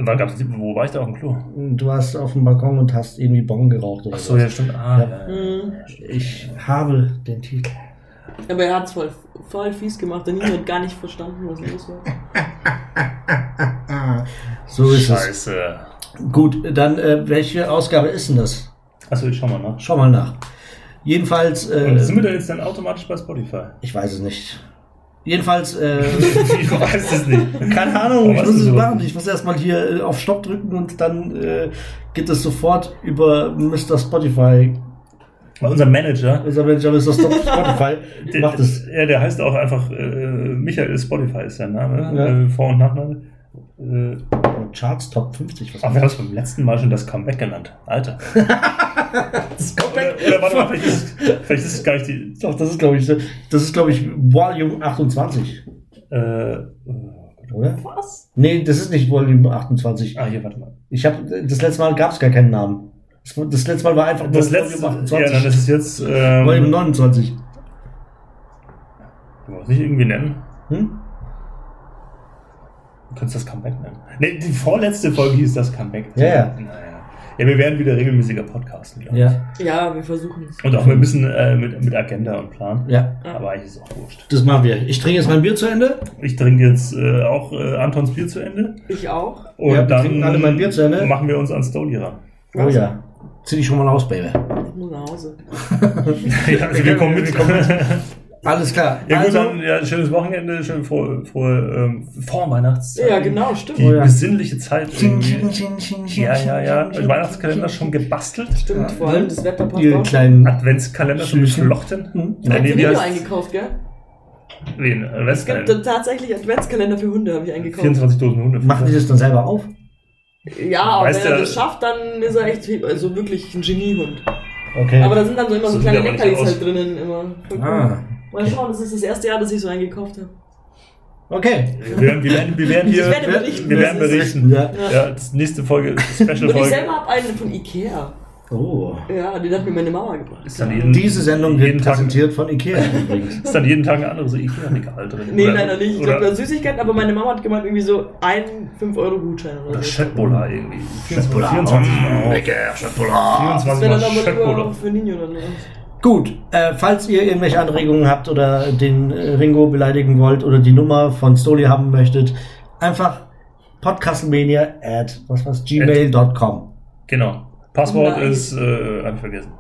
Wann gab's, wo war ich da auf dem Klo? Du warst auf dem Balkon und hast irgendwie Bon geraucht oder Ach so, ja, was. stimmt. Ah, Ja. ja. Mhm. Ich habe den Titel. Aber er hat es voll, voll fies gemacht. Der Nino hat gar nicht verstanden, was los war. So ist Scheiße. es. Gut, dann äh, welche Ausgabe ist denn das? Achso, ich schau mal nach. Schau mal nach. Jedenfalls, Und äh, sind wir da jetzt dann automatisch bei Spotify? ich weiß es nicht. Jedenfalls, äh, Ich weiß es nicht. keine Ahnung, ich muss es machen. Ich muss erstmal hier äh, auf Stopp drücken und dann äh, geht es sofort über Mr. Spotify. Unser Manager, Unser Manager Mr. Stop- Spotify der, macht es. Ja, der heißt auch einfach äh, Michael Spotify ist sein Name, Ja. äh, Vor- und Nachname. Äh, Charts Top 50. Was ach, wir haben es beim letzten Mal schon das Comeback genannt. Alter. das Oder, oder warte mal, vielleicht ist, vielleicht ist es gar nicht die. Doch, das ist, glaube ich, das ist, glaube ich, Volume 28. Äh, Oder? Was? Nee, das ist nicht Volume 28. ah, hier, warte mal. Ich habe das letzte Mal gab es gar keinen Namen. Das, letzte Mal war einfach nur Das letzte. Ja, dann ist es jetzt. Ähm, Volume 29. Du musst nicht irgendwie nennen. Hm? Du kannst das Comeback nennen. Nee, die vorletzte Folge hieß das Comeback. Ja, ja. Naja. Ja, wir werden wieder regelmäßiger podcasten, glaube ich. Ja, Ja, wir versuchen es. Und auch ein bisschen äh, mit, mit Agenda und Plan. ja. Aber eigentlich ist es auch wurscht. Das machen wir. Ich trinke jetzt mein Bier zu Ende. Ich trinke jetzt äh, auch äh, Antons Bier zu Ende. Ich auch. Und Ja, wir dann trinken alle mein Bier zu Ende. machen wir uns an Stoli ran. Oh ja. Zieh dich schon mal aus, Baby. Ich muss nach Hause. ja, also wir kommen mit. Alles klar. Ja, gut, also, dann ja, schönes Wochenende, schön frohe, frohe ähm, Vorweihnachtszeit. Ja, genau, stimmt. Die Oh ja. besinnliche Zeit. Ching, irgendwie. ching, ching, ching, ching, Ja, ja, ja. ching, ching, Weihnachtskalender ching, schon gebastelt. Stimmt, vor allem das Wetter passt Ihr auch. kleinen. Adventskalender schon Süßen. geflochten. Hm. Ja, nee, Video eingekauft, gell? Wen? Es gibt Adventskalender. tatsächlich Adventskalender für Hunde, habe ich eingekauft. 24 Dosen Hunde. Machen die das dann selber auf? Ja, aber Weißt wenn er das schafft, dann ist er echt also wirklich ein Geniehund. Okay. Aber da sind dann so immer so So kleine er Leckerlis halt drinnen immer. Voll cool. ah. Mal schauen, das ist das erste Jahr, dass ich so einen gekauft habe. Okay. Wir werden, wir werden, wir werden Ich hier. werde berichten. wir werden berichten. Ja. Ja, das nächste Folge, Special Und ich Folge. selber habe einen von Ikea. Oh. Ja, den hat mir meine Mama gebracht. Ist dann jeden, Diese Sendung jeden wird Tag, präsentiert von Ikea übrigens. ist dann jeden Tag eine andere so Ikea-Regal drin. Nee, Oder- leider nicht. Ich Oder, glaube, Süßigkeiten, aber meine Mama hat gemeint, irgendwie so ein 5-Euro-Gutschein oder oder so. Schöttbuller irgendwie. 24 Schöttbuller. 24 Mm, lecker, Schöttbuller. 24 Das wäre Mal dann aber Schöttbuller. lieber für Nino dann. ne? Gut, äh, falls ihr irgendwelche Anregungen habt oder den äh, Ringo beleidigen wollt oder die Nummer von Stoli haben möchtet, einfach podcastmania at was was gmail.com. Genau. Passwort Nein. ist, äh, hab ich vergessen.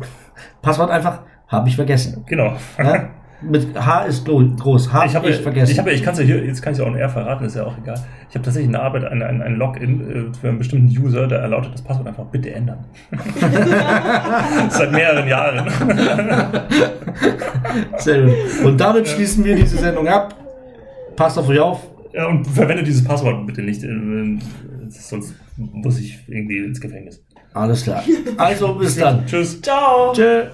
Passwort einfach habe ich vergessen. Genau. Ja? Mit H ist gro- groß. H Ich habe, ich vergessen. ich habe, ich kann es ja hier, jetzt kann ich es auch in R verraten, ist ja auch egal. Ich habe tatsächlich in der Arbeit ein, ein, ein Login äh, für einen bestimmten User, der lautet das Passwort einfach bitte ändern. Seit mehreren Jahren. Sehr gut. Und damit schließen wir diese Sendung ab. Passt auf euch auf. Ja, und verwende dieses Passwort bitte nicht, äh, sonst muss ich irgendwie ins Gefängnis. Alles klar. Also bis dann. Tschüss. Ciao! Tschö.